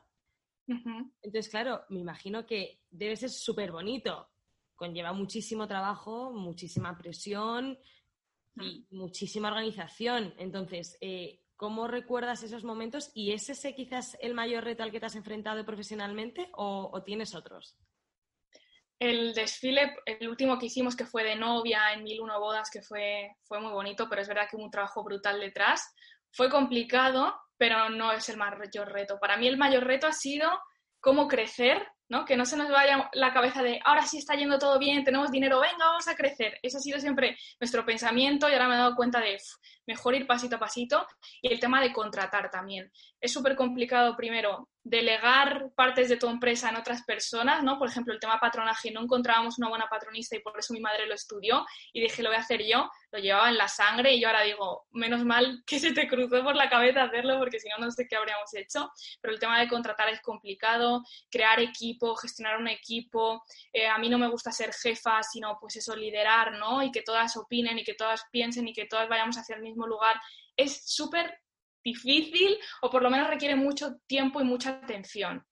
[SPEAKER 1] Entonces, claro, me imagino que debe ser súper bonito. Conlleva muchísimo trabajo, muchísima presión y muchísima organización. Entonces, eh, ¿Cómo recuerdas esos momentos? ¿Y es ese quizás el mayor reto al que te has enfrentado profesionalmente o, tienes otros?
[SPEAKER 2] El desfile, el último que hicimos, que fue de novia en Mil Uno Bodas, que fue, fue muy bonito, pero es verdad que hubo un trabajo brutal detrás. Fue complicado, pero no es el mayor reto. Para mí el mayor reto ha sido cómo crecer ¿no? Que no se nos vaya la cabeza de ahora sí está yendo todo bien, tenemos dinero, venga, vamos a crecer. Eso ha sido siempre nuestro pensamiento y ahora me he dado cuenta de mejor ir pasito a pasito. Y el tema de contratar también. Es súper complicado, primero, delegar partes de tu empresa en otras personas, ¿no? Por ejemplo, el tema patronaje, no encontrábamos una buena patronista y por eso mi madre lo estudió y dije, lo voy a hacer yo, lo llevaba en la sangre y yo ahora digo, menos mal que se te cruzó por la cabeza hacerlo porque si no, no sé qué habríamos hecho. Pero el tema de contratar es complicado, crear equipo, gestionar un equipo, eh, a mí no me gusta ser jefa, sino pues eso, liderar, ¿no? Y que todas opinen y que todas piensen y que todas vayamos hacia el mismo lugar. Es súper difícil o por lo menos requiere mucho tiempo y mucha atención.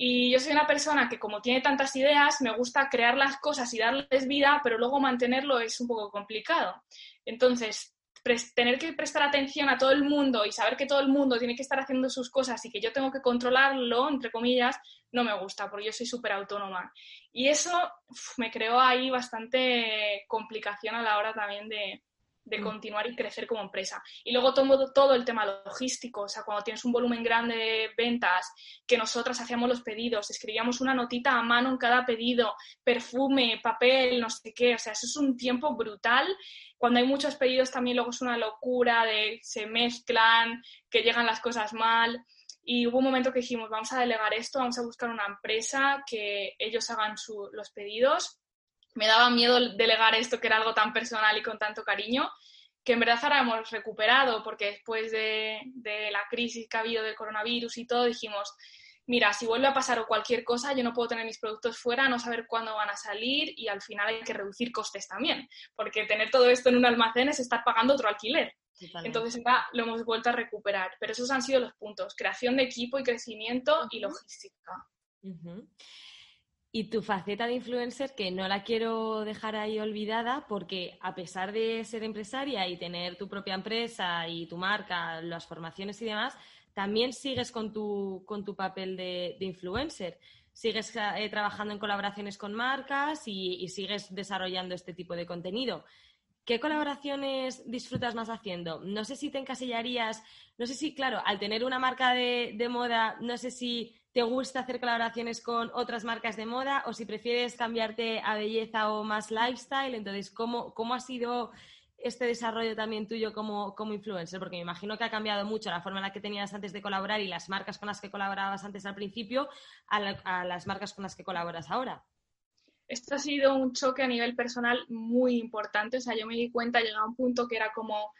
[SPEAKER 2] Y yo soy una persona que como tiene tantas ideas, me gusta crear las cosas y darles vida, pero luego mantenerlo es un poco complicado. Entonces, tener que prestar atención a todo el mundo y saber que todo el mundo tiene que estar haciendo sus cosas y que yo tengo que controlarlo, entre comillas, no me gusta, porque yo soy súper autónoma. Y eso me creó ahí bastante complicación a la hora también de, de mm. continuar y crecer como empresa. Y luego todo, todo el tema logístico, o sea, cuando tienes un volumen grande de ventas, que nosotras hacíamos los pedidos, escribíamos una notita a mano en cada pedido, perfume, papel, no sé qué, o sea, eso es un tiempo brutal. Cuando hay muchos pedidos también luego es una locura de se mezclan, que llegan las cosas mal. Y hubo un momento que dijimos, vamos a delegar esto, vamos a buscar una empresa que ellos hagan los pedidos me daba miedo delegar esto que era algo tan personal y con tanto cariño, que en verdad ahora hemos recuperado, porque después de, la crisis que ha habido del coronavirus y todo, dijimos, mira, si vuelve a pasar o cualquier cosa, yo no puedo tener mis productos fuera, no saber cuándo van a salir y al final hay que reducir costes también, porque tener todo esto en un almacén es estar pagando otro alquiler. Entonces ya lo hemos vuelto a recuperar, pero esos han sido los puntos, creación de equipo y crecimiento y logística.
[SPEAKER 1] Y tu faceta de influencer, que no la quiero dejar ahí olvidada, porque a pesar de ser empresaria y tener tu propia empresa y tu marca, las formaciones y demás, también sigues con tu, con tu papel de, influencer. Sigues eh, trabajando en colaboraciones con marcas y, sigues desarrollando este tipo de contenido. ¿Qué colaboraciones disfrutas más haciendo? No sé si te encasillarías, no sé si, claro, al tener una marca de, de moda, no sé si te gusta hacer colaboraciones con otras marcas de moda o si prefieres cambiarte a belleza o más lifestyle. Entonces, ¿cómo, cómo ha sido este desarrollo también tuyo como, como influencer? Porque me imagino que ha cambiado mucho la forma en la que tenías antes de colaborar y las marcas con las que colaborabas antes al principio a, las marcas con las que colaboras ahora.
[SPEAKER 2] Esto ha sido un choque a nivel personal muy importante. O sea, yo me di cuenta, llegaba a un punto que era como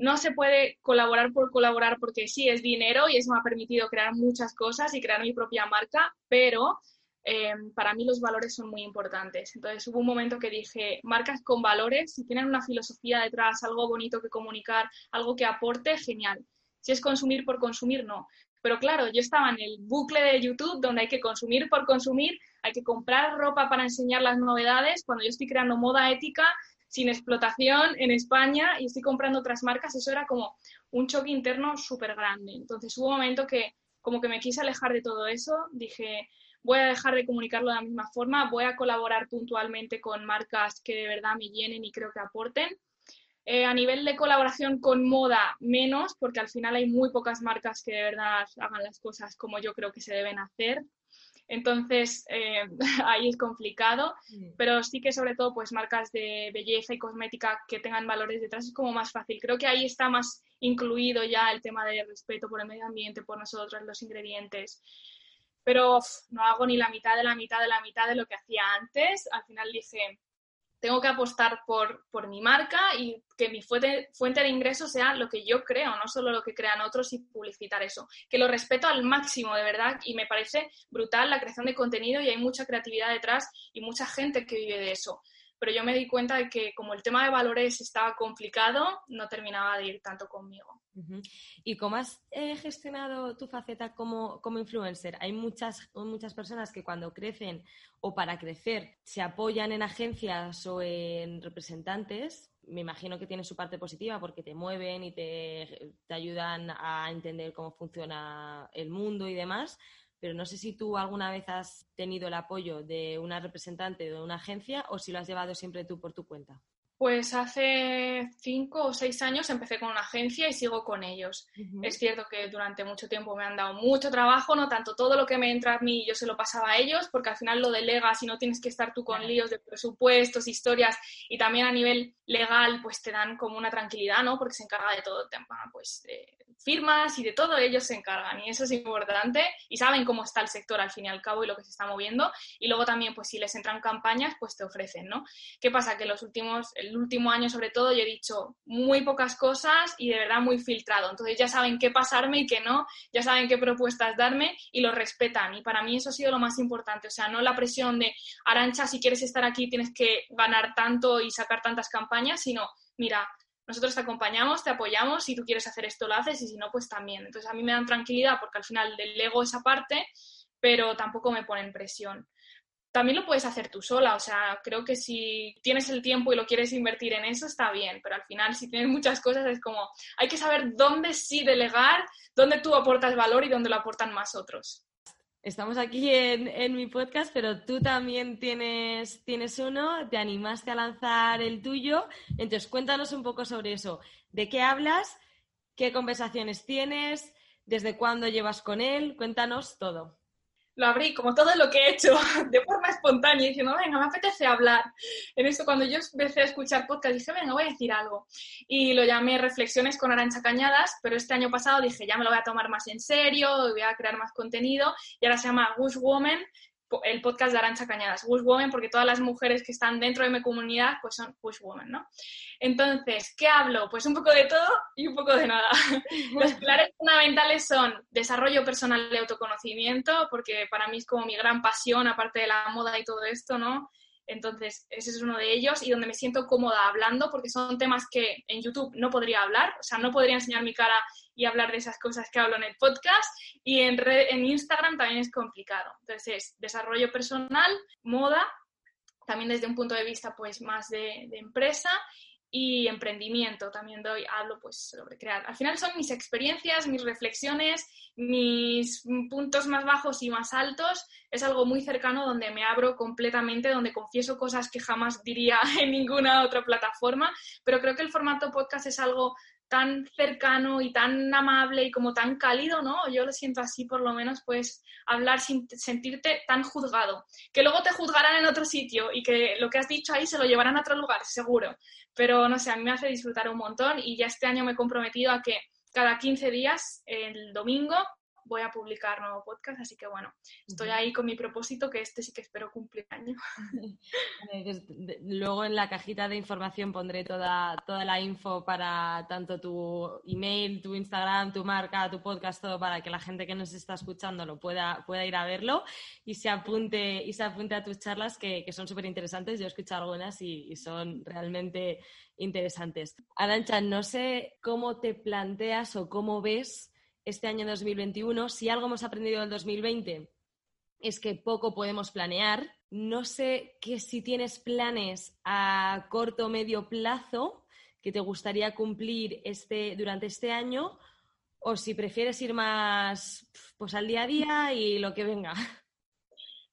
[SPEAKER 2] no se puede colaborar por colaborar porque sí es dinero y eso me ha permitido crear muchas cosas y crear mi propia marca, pero eh, para mí los valores son muy importantes. Entonces hubo un momento que dije, marcas con valores, si tienen una filosofía detrás, algo bonito que comunicar, algo que aporte, genial. Si es consumir por consumir, no. Pero claro, yo estaba en el bucle de YouTube donde hay que consumir por consumir, hay que comprar ropa para enseñar las novedades. Cuando yo estoy creando moda ética, sin explotación en España y estoy comprando otras marcas, eso era como un choque interno súper grande. Entonces hubo un momento que como que me quise alejar de todo eso, dije, voy a dejar de comunicarlo de la misma forma, voy a colaborar puntualmente con marcas que de verdad me llenen y creo que aporten. Eh, a nivel de colaboración con moda, menos, porque al final hay muy pocas marcas que de verdad hagan las cosas como yo creo que se deben hacer. Entonces, eh, ahí es complicado, pero sí que sobre todo pues marcas de belleza y cosmética que tengan valores detrás es como más fácil. Creo que ahí está más incluido ya el tema de respeto por el medio ambiente, por nosotros, los ingredientes. Pero no hago ni la mitad de la mitad de la mitad de lo que hacía antes. Al final dije, tengo que apostar por, por mi marca y que mi fuente, fuente de ingresos sea lo que yo creo, no solo lo que crean otros y publicitar eso. Que lo respeto al máximo, de verdad, y me parece brutal la creación de contenido y hay mucha creatividad detrás y mucha gente que vive de eso. Pero yo me di cuenta de que como el tema de valores estaba complicado, no terminaba de ir tanto conmigo.
[SPEAKER 1] ¿Y cómo has eh, gestionado tu faceta como, influencer? Hay muchas, muchas personas que cuando crecen o para crecer se apoyan en agencias o en representantes. Me imagino que tiene su parte positiva porque te mueven y te, te ayudan a entender cómo funciona el mundo y demás pero no sé si tú alguna vez has tenido el apoyo de una representante de una agencia o si lo has llevado siempre tú por tu cuenta.
[SPEAKER 2] Pues hace cinco o seis años empecé con una agencia y sigo con ellos. Es cierto que durante mucho tiempo me han dado mucho trabajo, no tanto todo lo que me entra a mí yo se lo pasaba a ellos, porque al final lo delegas y no tienes que estar tú con líos de presupuestos, historias y también a nivel legal pues te dan como una tranquilidad, ¿no? Porque se encarga de todo el tema, pues firmas y de todo ellos se encargan y eso es importante y saben cómo está el sector al fin y al cabo y lo que se está moviendo y luego también pues si les entran campañas pues te ofrecen, ¿no? ¿Qué pasa? Que los últimos, el último año sobre todo yo he dicho muy pocas cosas y de verdad muy filtrado, entonces ya saben qué pasarme y qué no, ya saben qué propuestas darme y lo respetan y para mí eso ha sido lo más importante, o sea, no la presión de Arancha, si quieres estar aquí tienes que ganar tanto y sacar tantas campañas, sino mira, nosotros te acompañamos, te apoyamos, si tú quieres hacer esto lo haces y si no, pues también. Entonces a mí me dan tranquilidad porque al final delego esa parte, pero tampoco me ponen presión. También lo puedes hacer tú sola, o sea, creo que si tienes el tiempo y lo quieres invertir en eso está bien, pero al final si tienes muchas cosas es como hay que saber dónde sí delegar, dónde tú aportas valor y dónde lo aportan más otros.
[SPEAKER 1] Estamos aquí en, mi podcast, pero tú también tienes, tienes uno, te animaste a lanzar el tuyo. Entonces, cuéntanos un poco sobre eso. ¿De qué hablas? ¿Qué conversaciones tienes? ¿Desde cuándo llevas con él? Cuéntanos todo
[SPEAKER 2] lo abrí como todo lo que he hecho de forma espontánea, diciendo, venga, me apetece hablar. En esto, cuando yo empecé a escuchar podcast, dije, venga, voy a decir algo. Y lo llamé Reflexiones con Arancha Cañadas, pero este año pasado dije, ya me lo voy a tomar más en serio, voy a crear más contenido, y ahora se llama Gush Woman, el podcast de Arancha Cañadas, Bush Woman, porque todas las mujeres que están dentro de mi comunidad pues son Bush Woman, ¿no? Entonces, ¿qué hablo? Pues un poco de todo y un poco de nada. Los pilares fundamentales son desarrollo personal y autoconocimiento, porque para mí es como mi gran pasión, aparte de la moda y todo esto, ¿no? Entonces, ese es uno de ellos y donde me siento cómoda hablando porque son temas que en YouTube no podría hablar, o sea, no podría enseñar mi cara y hablar de esas cosas que hablo en el podcast y en, en Instagram también es complicado. Entonces, desarrollo personal, moda, también desde un punto de vista pues más de, de empresa y emprendimiento también doy, hablo pues sobre crear. Al final son mis experiencias, mis reflexiones, mis puntos más bajos y más altos. Es algo muy cercano donde me abro completamente, donde confieso cosas que jamás diría en ninguna otra plataforma, pero creo que el formato podcast es algo tan cercano y tan amable y como tan cálido, ¿no? Yo lo siento así, por lo menos, pues hablar sin sentirte tan juzgado. Que luego te juzgarán en otro sitio y que lo que has dicho ahí se lo llevarán a otro lugar, seguro. Pero no sé, a mí me hace disfrutar un montón y ya este año me he comprometido a que cada 15 días, el domingo, voy a publicar nuevo podcast, así que bueno, estoy ahí con mi propósito, que este sí que espero cumplir año.
[SPEAKER 1] Luego en la cajita de información pondré toda, toda la info para tanto tu email, tu Instagram, tu marca, tu podcast, todo para que la gente que nos está escuchando lo pueda, pueda ir a verlo y se apunte, y se apunte a tus charlas que, son súper interesantes. Yo he escuchado algunas y, y son realmente interesantes. Arancha, no sé cómo te planteas o cómo ves este año 2021. Si algo hemos aprendido del 2020 es que poco podemos planear, no sé que si tienes planes a corto o medio plazo que te gustaría cumplir este, durante este año o si prefieres ir más pues, al día a día y lo que venga.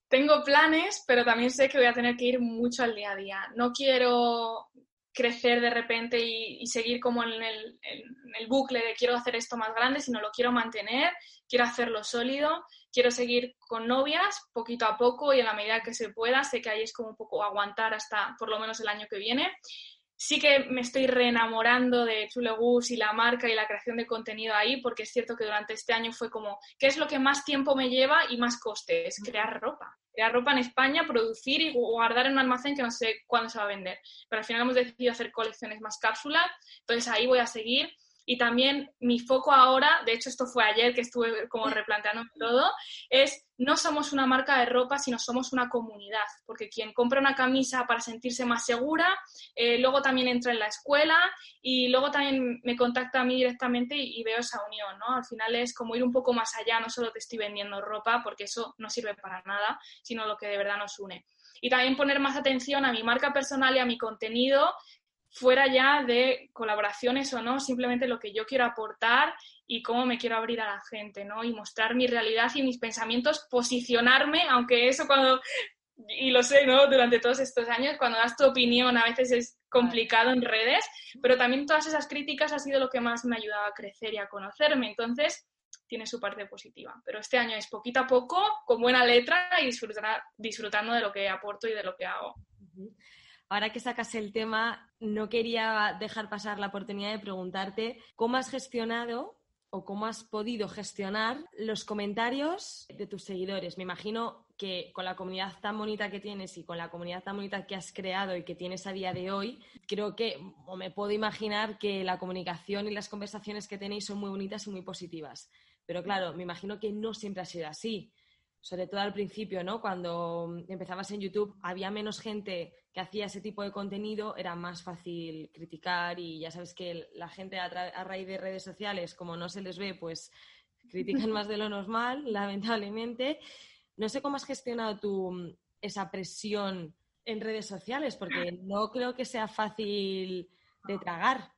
[SPEAKER 2] Tengo planes, pero también sé que voy a tener que ir mucho al día a día. No quiero crecer de repente y, seguir como en el, bucle de quiero hacer esto más grande, sino lo quiero mantener, quiero hacerlo sólido, quiero seguir con novias poquito a poco y en la medida que se pueda, sé que ahí es como un poco aguantar hasta por lo menos el año que viene sí que me estoy reenamorando de Chulegus y la marca y la creación de contenido ahí, porque es cierto que durante este año fue como, ¿qué es lo que más tiempo me lleva y más coste? Es crear ropa. Crear ropa en España, producir y guardar en un almacén que no sé cuándo se va a vender. Pero al final hemos decidido hacer colecciones más cápsulas, entonces ahí voy a seguir y también mi foco ahora, de hecho esto fue ayer que estuve como replanteando todo, es no somos una marca de ropa, sino somos una comunidad, porque quien compra una camisa para sentirse más segura, eh, luego también entra en la escuela y luego también me contacta a mí directamente y, y, veo esa unión, ¿no? Al final es como ir un poco más allá, no solo te estoy vendiendo ropa, porque eso no sirve para nada, sino lo que de verdad nos une. Y también poner más atención a mi marca personal y a mi contenido fuera ya de colaboraciones o no, simplemente lo que yo quiero aportar y cómo me quiero abrir a la gente, ¿no? Y mostrar mi realidad y mis pensamientos, posicionarme, aunque eso cuando, y lo sé, ¿no? Durante todos estos años, cuando das tu opinión a veces es complicado en redes, pero también todas esas críticas ha sido lo que más me ha ayudado a crecer y a conocerme, entonces tiene su parte positiva. Pero este año es poquito a poco, con buena letra y disfrutando de lo que aporto y de lo que hago
[SPEAKER 1] ahora que sacas el tema, no quería dejar pasar la oportunidad de preguntarte cómo has gestionado o cómo has podido gestionar los comentarios de tus seguidores. Me imagino que con la comunidad tan bonita que tienes y con la comunidad tan bonita que has creado y que tienes a día de hoy, creo que, o me puedo imaginar que la comunicación y las conversaciones que tenéis son muy bonitas y muy positivas. Pero claro, me imagino que no siempre ha sido así sobre todo al principio, ¿no? Cuando empezabas en YouTube, había menos gente que hacía ese tipo de contenido, era más fácil criticar y ya sabes que la gente a, raíz de redes sociales, como no se les ve, pues critican más de lo normal, lamentablemente. No sé cómo has gestionado tú esa presión en redes sociales, porque no creo que sea fácil de tragar.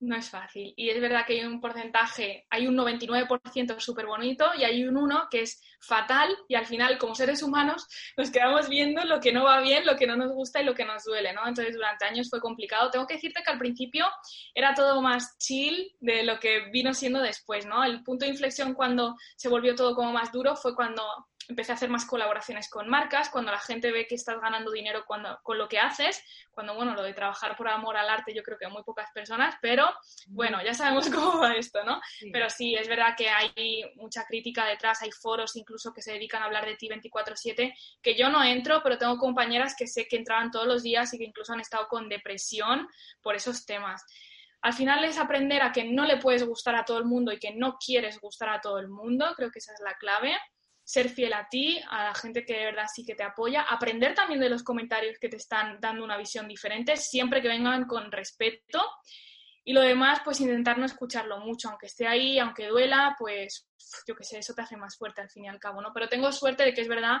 [SPEAKER 2] No es fácil. Y es verdad que hay un porcentaje, hay un 99% súper bonito y hay un 1 que es fatal y al final como seres humanos nos quedamos viendo lo que no va bien, lo que no nos gusta y lo que nos duele, ¿no? Entonces durante años fue complicado. Tengo que decirte que al principio era todo más chill de lo que vino siendo después, ¿no? El punto de inflexión cuando se volvió todo como más duro fue cuando empecé a hacer más colaboraciones con marcas, cuando la gente ve que estás ganando dinero cuando, con lo que haces, cuando, bueno, lo de trabajar por amor al arte yo creo que a muy pocas personas, pero bueno, ya sabemos cómo va esto, ¿no? Pero sí, es verdad que hay mucha crítica detrás, hay foros incluso que se dedican a hablar de ti 24/7, que yo no entro, pero tengo compañeras que sé que entraban todos los días y que incluso han estado con depresión por esos temas. Al final es aprender a que no le puedes gustar a todo el mundo y que no quieres gustar a todo el mundo, creo que esa es la clave ser fiel a ti, a la gente que de verdad sí que te apoya, aprender también de los comentarios que te están dando una visión diferente, siempre que vengan con respeto. Y lo demás, pues intentar no escucharlo mucho, aunque esté ahí, aunque duela, pues yo qué sé, eso te hace más fuerte al fin y al cabo, ¿no? Pero tengo suerte de que es verdad,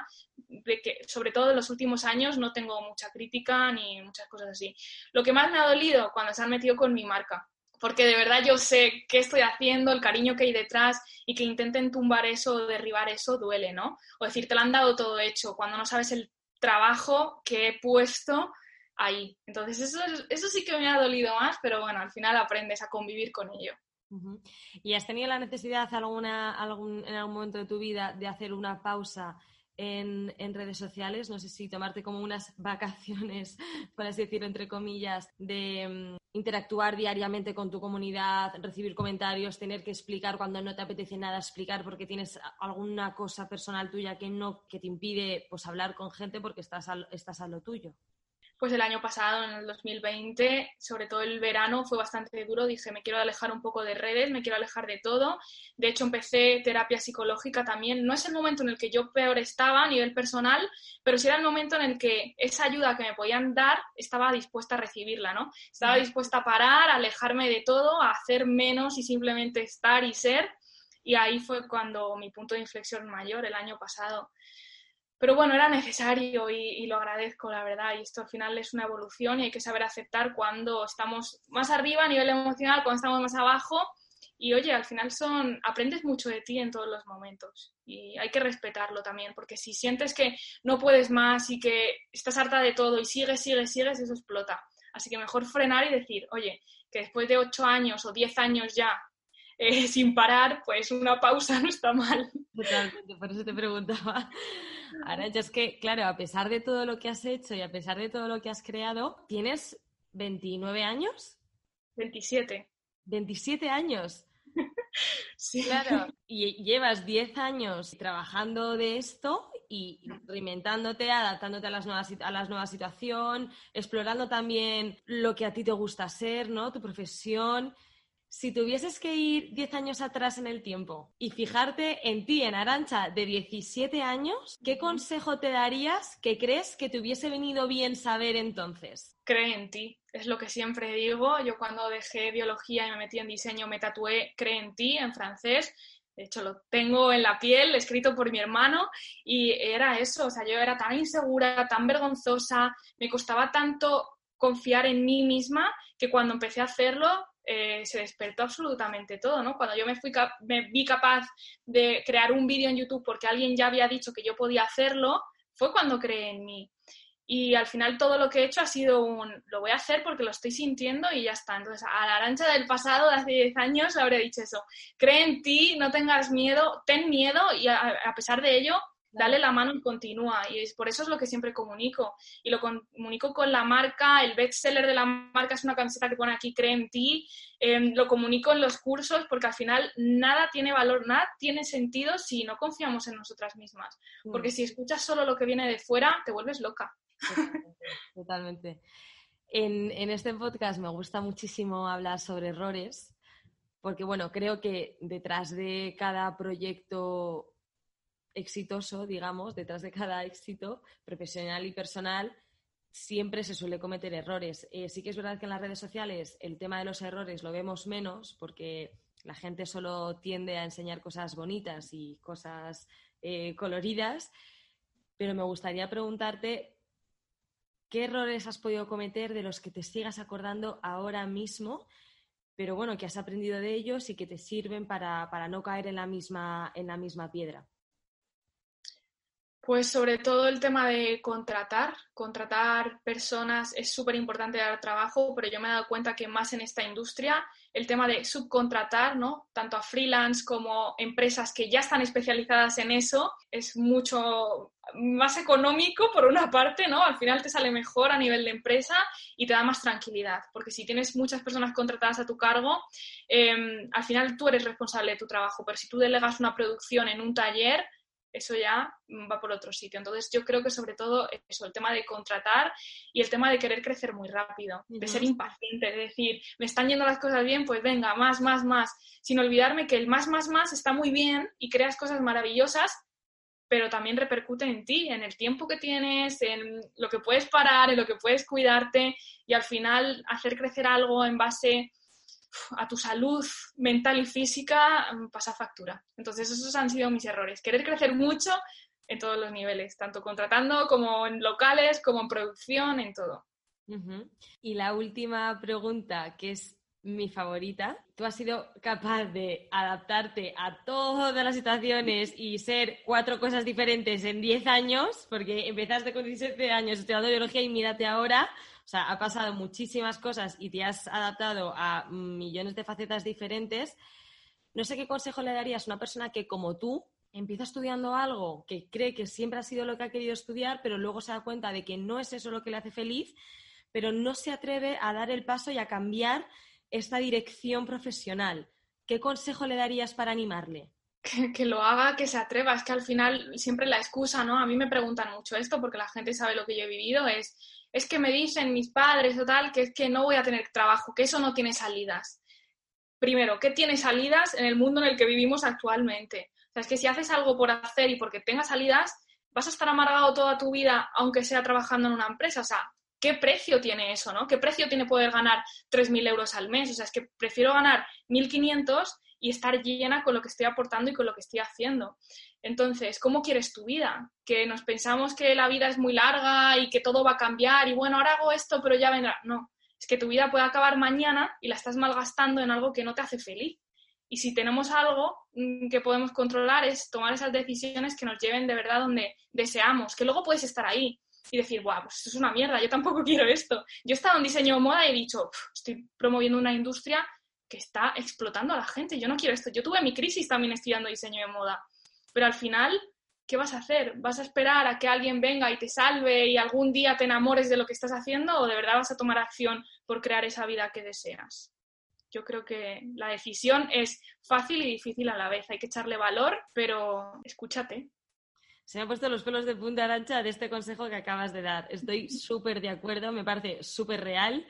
[SPEAKER 2] de que sobre todo en los últimos años no tengo mucha crítica ni muchas cosas así. Lo que más me ha dolido cuando se han metido con mi marca, porque de verdad yo sé qué estoy haciendo, el cariño que hay detrás y que intenten tumbar eso o derribar eso duele, ¿no? O decir, te lo han dado todo hecho cuando no sabes el trabajo que he puesto ahí. Entonces eso, eso sí que me ha dolido más, pero bueno, al final aprendes a convivir con ello.
[SPEAKER 1] ¿Y has tenido la necesidad alguna, algún, en algún momento de tu vida de hacer una pausa en, redes sociales. No sé si tomarte como unas vacaciones, por así decirlo, entre comillas, de mm, interactuar diariamente con tu comunidad, recibir comentarios, tener que explicar cuando no te apetece nada explicar porque tienes alguna cosa personal tuya que no que te impide pues hablar con gente porque estás estás a lo tuyo
[SPEAKER 2] pues el año pasado, en el 2020, sobre todo el verano, fue bastante duro. Dije, me quiero alejar un poco de redes, me quiero alejar de todo. De hecho, empecé terapia psicológica también. No es el momento en el que yo peor estaba a nivel personal, pero sí era el momento en el que esa ayuda que me podían dar estaba dispuesta a recibirla, ¿no? Estaba dispuesta a parar, a alejarme de todo, a hacer menos y simplemente estar y ser. Y ahí fue cuando mi punto de inflexión mayor, el año pasado pero bueno, era necesario y, lo agradezco, la verdad. Y esto al final es una evolución y hay que saber aceptar cuando estamos más arriba a nivel emocional, cuando estamos más abajo. Y oye, al final son, aprendes mucho de ti en todos los momentos y hay que respetarlo también, porque si sientes que no puedes más y que estás harta de todo y sigues, sigues, sigues, eso explota. Así que mejor frenar y decir, oye, que después de ocho años o diez años ya eh, sin parar, pues una pausa no está mal.
[SPEAKER 1] Totalmente, por eso te preguntaba. Ahora, ya es que, claro, a pesar de todo lo que has hecho y a pesar de todo lo que has creado, ¿tienes 29 años?
[SPEAKER 2] 27.
[SPEAKER 1] 27 años. sí. Claro, y llevas 10 años trabajando de esto y reinventándote, adaptándote a las nuevas a las nuevas situaciones, explorando también lo que a ti te gusta ser, ¿no? Tu profesión. Si tuvieses que ir 10 años atrás en el tiempo y fijarte en ti, en Arancha, de 17 años, ¿qué consejo te darías que crees que te hubiese venido bien saber entonces?
[SPEAKER 2] Cree en ti, es lo que siempre digo. Yo cuando dejé biología y me metí en diseño me tatué Cree en ti en francés. De hecho, lo tengo en la piel, escrito por mi hermano, y era eso, o sea, yo era tan insegura, tan vergonzosa, me costaba tanto confiar en mí misma que cuando empecé a hacerlo eh, se despertó absolutamente todo, ¿no? Cuando yo me, fui me vi capaz de crear un vídeo en YouTube porque alguien ya había dicho que yo podía hacerlo, fue cuando creé en mí. Y al final todo lo que he hecho ha sido un, lo voy a hacer porque lo estoy sintiendo y ya está. Entonces, a la arancha del pasado, de hace 10 años, le habría dicho eso. Cree en ti, no tengas miedo, ten miedo y a pesar de ello, dale la mano y continúa. Y es, por eso es lo que siempre comunico. Y lo comunico con la marca, el bestseller de la marca es una camiseta que pone aquí, cree en ti. Em, lo comunico en los cursos porque al final nada tiene valor, nada tiene sentido si no confiamos en nosotras mismas. Mm. Porque si escuchas solo lo que viene de fuera, te vuelves loca.
[SPEAKER 1] Totalmente. En, en este podcast me gusta muchísimo hablar sobre errores porque bueno, creo que detrás de cada proyecto exitoso, digamos, detrás de cada éxito profesional y personal, siempre se suele cometer errores. Eh, sí que es verdad que en las redes sociales el tema de los errores lo vemos menos porque la gente solo tiende a enseñar cosas bonitas y cosas eh, coloridas, pero me gustaría preguntarte qué errores has podido cometer de los que te sigas acordando ahora mismo, pero bueno, que has aprendido de ellos y que te sirven para, para no caer en la misma, en la misma piedra.
[SPEAKER 2] Pues sobre todo el tema de contratar, contratar personas es súper importante dar trabajo, pero yo me he dado cuenta que más en esta industria el tema de subcontratar, ¿no? Tanto a freelance como empresas que ya están especializadas en eso, es mucho más económico por una parte, ¿no? Al final te sale mejor a nivel de empresa y te da más tranquilidad, porque si tienes muchas personas contratadas a tu cargo, em, al final tú eres responsable de tu trabajo, pero si tú delegas una producción en un taller, eso ya va por otro sitio. Entonces yo creo que sobre todo eso, el tema de contratar y el tema de querer crecer muy rápido, de ser impaciente, de decir, me están yendo las cosas bien, pues venga, más, más, más, sin olvidarme que el más, más, más está muy bien y creas cosas maravillosas, pero también repercute en ti, en el tiempo que tienes, en lo que puedes parar, en lo que puedes cuidarte y al final hacer crecer algo en base a tu salud mental y física mm, pasa factura. Entonces, esos han sido mis errores. Querer crecer mucho en todos los niveles, tanto contratando como en locales, como en producción, en todo.
[SPEAKER 1] Y la última pregunta, que es mi favorita. Tú has sido capaz de adaptarte a todas las situaciones y ser cuatro cosas diferentes en 10 años, porque empezaste con 17 años estudiando biología y mírate ahora sea, ha pasado muchísimas cosas y te has adaptado a millones de facetas diferentes. No sé qué consejo le darías a una persona que, como tú, empieza estudiando algo que cree que siempre ha sido lo que ha querido estudiar, pero luego se da cuenta de que no es eso lo que le hace feliz, pero no se atreve a dar el paso y a cambiar esta dirección profesional. ¿Qué consejo le darías para animarle?
[SPEAKER 2] Que, que, lo haga, que se atreva. Es que al final siempre la excusa, ¿no? A mí me preguntan mucho esto porque la gente sabe lo que yo he vivido, es es que me dicen mis padres o tal que es que no voy a tener trabajo, que eso no tiene salidas. Primero, ¿qué tiene salidas en el mundo en el que vivimos actualmente? O sea, es que si haces algo por hacer y porque tengas salidas, vas a estar amargado toda tu vida, aunque sea trabajando en una empresa. O sea, ¿qué precio tiene eso, no? ¿Qué precio tiene poder ganar 3.000 euros al mes? O sea, es que prefiero ganar 1.500 y estar llena con lo que estoy aportando y con lo que estoy haciendo. Entonces, ¿cómo quieres tu vida? Que nos pensamos que la vida es muy larga y que todo va a cambiar y bueno, ahora hago esto, pero ya vendrá. No, es que tu vida puede acabar mañana y la estás malgastando en algo que no te hace feliz. Y si tenemos algo mm, que podemos controlar es tomar esas decisiones que nos lleven de verdad donde deseamos, que luego puedes estar ahí y decir, guau, pues esto es una mierda, yo tampoco quiero esto. Yo he estado en diseño de moda y he dicho, estoy promoviendo una industria que está explotando a la gente, yo no quiero esto. Yo tuve mi crisis también estudiando diseño de moda, pero al final, ¿qué vas a hacer? ¿Vas a esperar a que alguien venga y te salve y algún día te enamores de lo que estás haciendo o de verdad vas a tomar acción por crear esa vida que deseas? Yo creo que la decisión es fácil y difícil a la vez. Hay que echarle valor, pero escúchate.
[SPEAKER 1] Se me han puesto los pelos de punta arancha de este consejo que acabas de dar. Estoy súper de acuerdo, me parece súper real.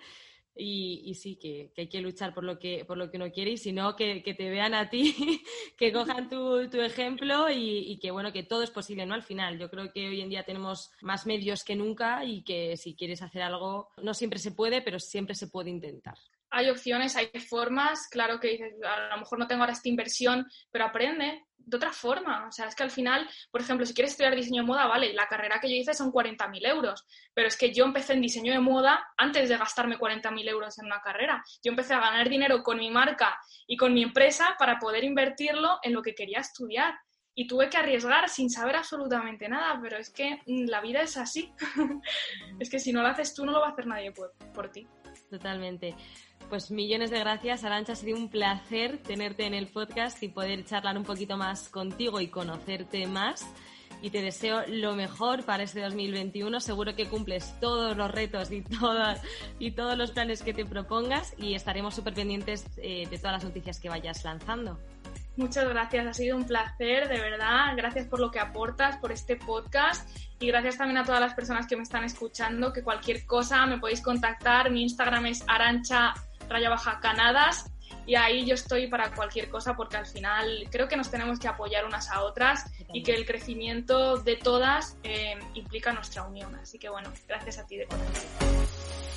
[SPEAKER 1] Y, sí, que, hay que luchar por lo que, por lo que uno quiere y si no, que, te vean a ti, que cojan tu, ejemplo y, que bueno, que todo es posible, ¿no? Al final, yo creo que hoy en día tenemos más medios que nunca y que si quieres hacer algo, no siempre se puede, pero siempre se puede intentar
[SPEAKER 2] hay opciones, hay formas, claro que dices, a lo mejor no tengo ahora esta inversión, pero aprende de otra forma. O sea, es que al final, por ejemplo, si quieres estudiar diseño de moda, vale, la carrera que yo hice son 40.000 euros, pero es que yo empecé en diseño de moda antes de gastarme 40.000 euros en una carrera. Yo empecé a ganar dinero con mi marca y con mi empresa para poder invertirlo en lo que quería estudiar. Y tuve que arriesgar sin saber absolutamente nada, pero es que mm, la vida es así. es que si no lo haces tú, no lo va a hacer nadie por, por ti.
[SPEAKER 1] Totalmente. Pues millones de gracias, Arancha. Ha sido un placer tenerte en el podcast y poder charlar un poquito más contigo y conocerte más. Y te deseo lo mejor para este 2021. Seguro que cumples todos los retos y, y todos los planes que te propongas y estaremos súper pendientes eh, de todas las noticias que vayas lanzando.
[SPEAKER 2] Muchas gracias, ha sido un placer, de verdad. Gracias por lo que aportas, por este podcast y gracias también a todas las personas que me están escuchando, que cualquier cosa me podéis contactar. Mi Instagram es arancha raya baja canadas y ahí yo estoy para cualquier cosa porque al final creo que nos tenemos que apoyar unas a otras y que el crecimiento de todas eh, implica nuestra unión. Así que bueno, gracias a ti de corazón.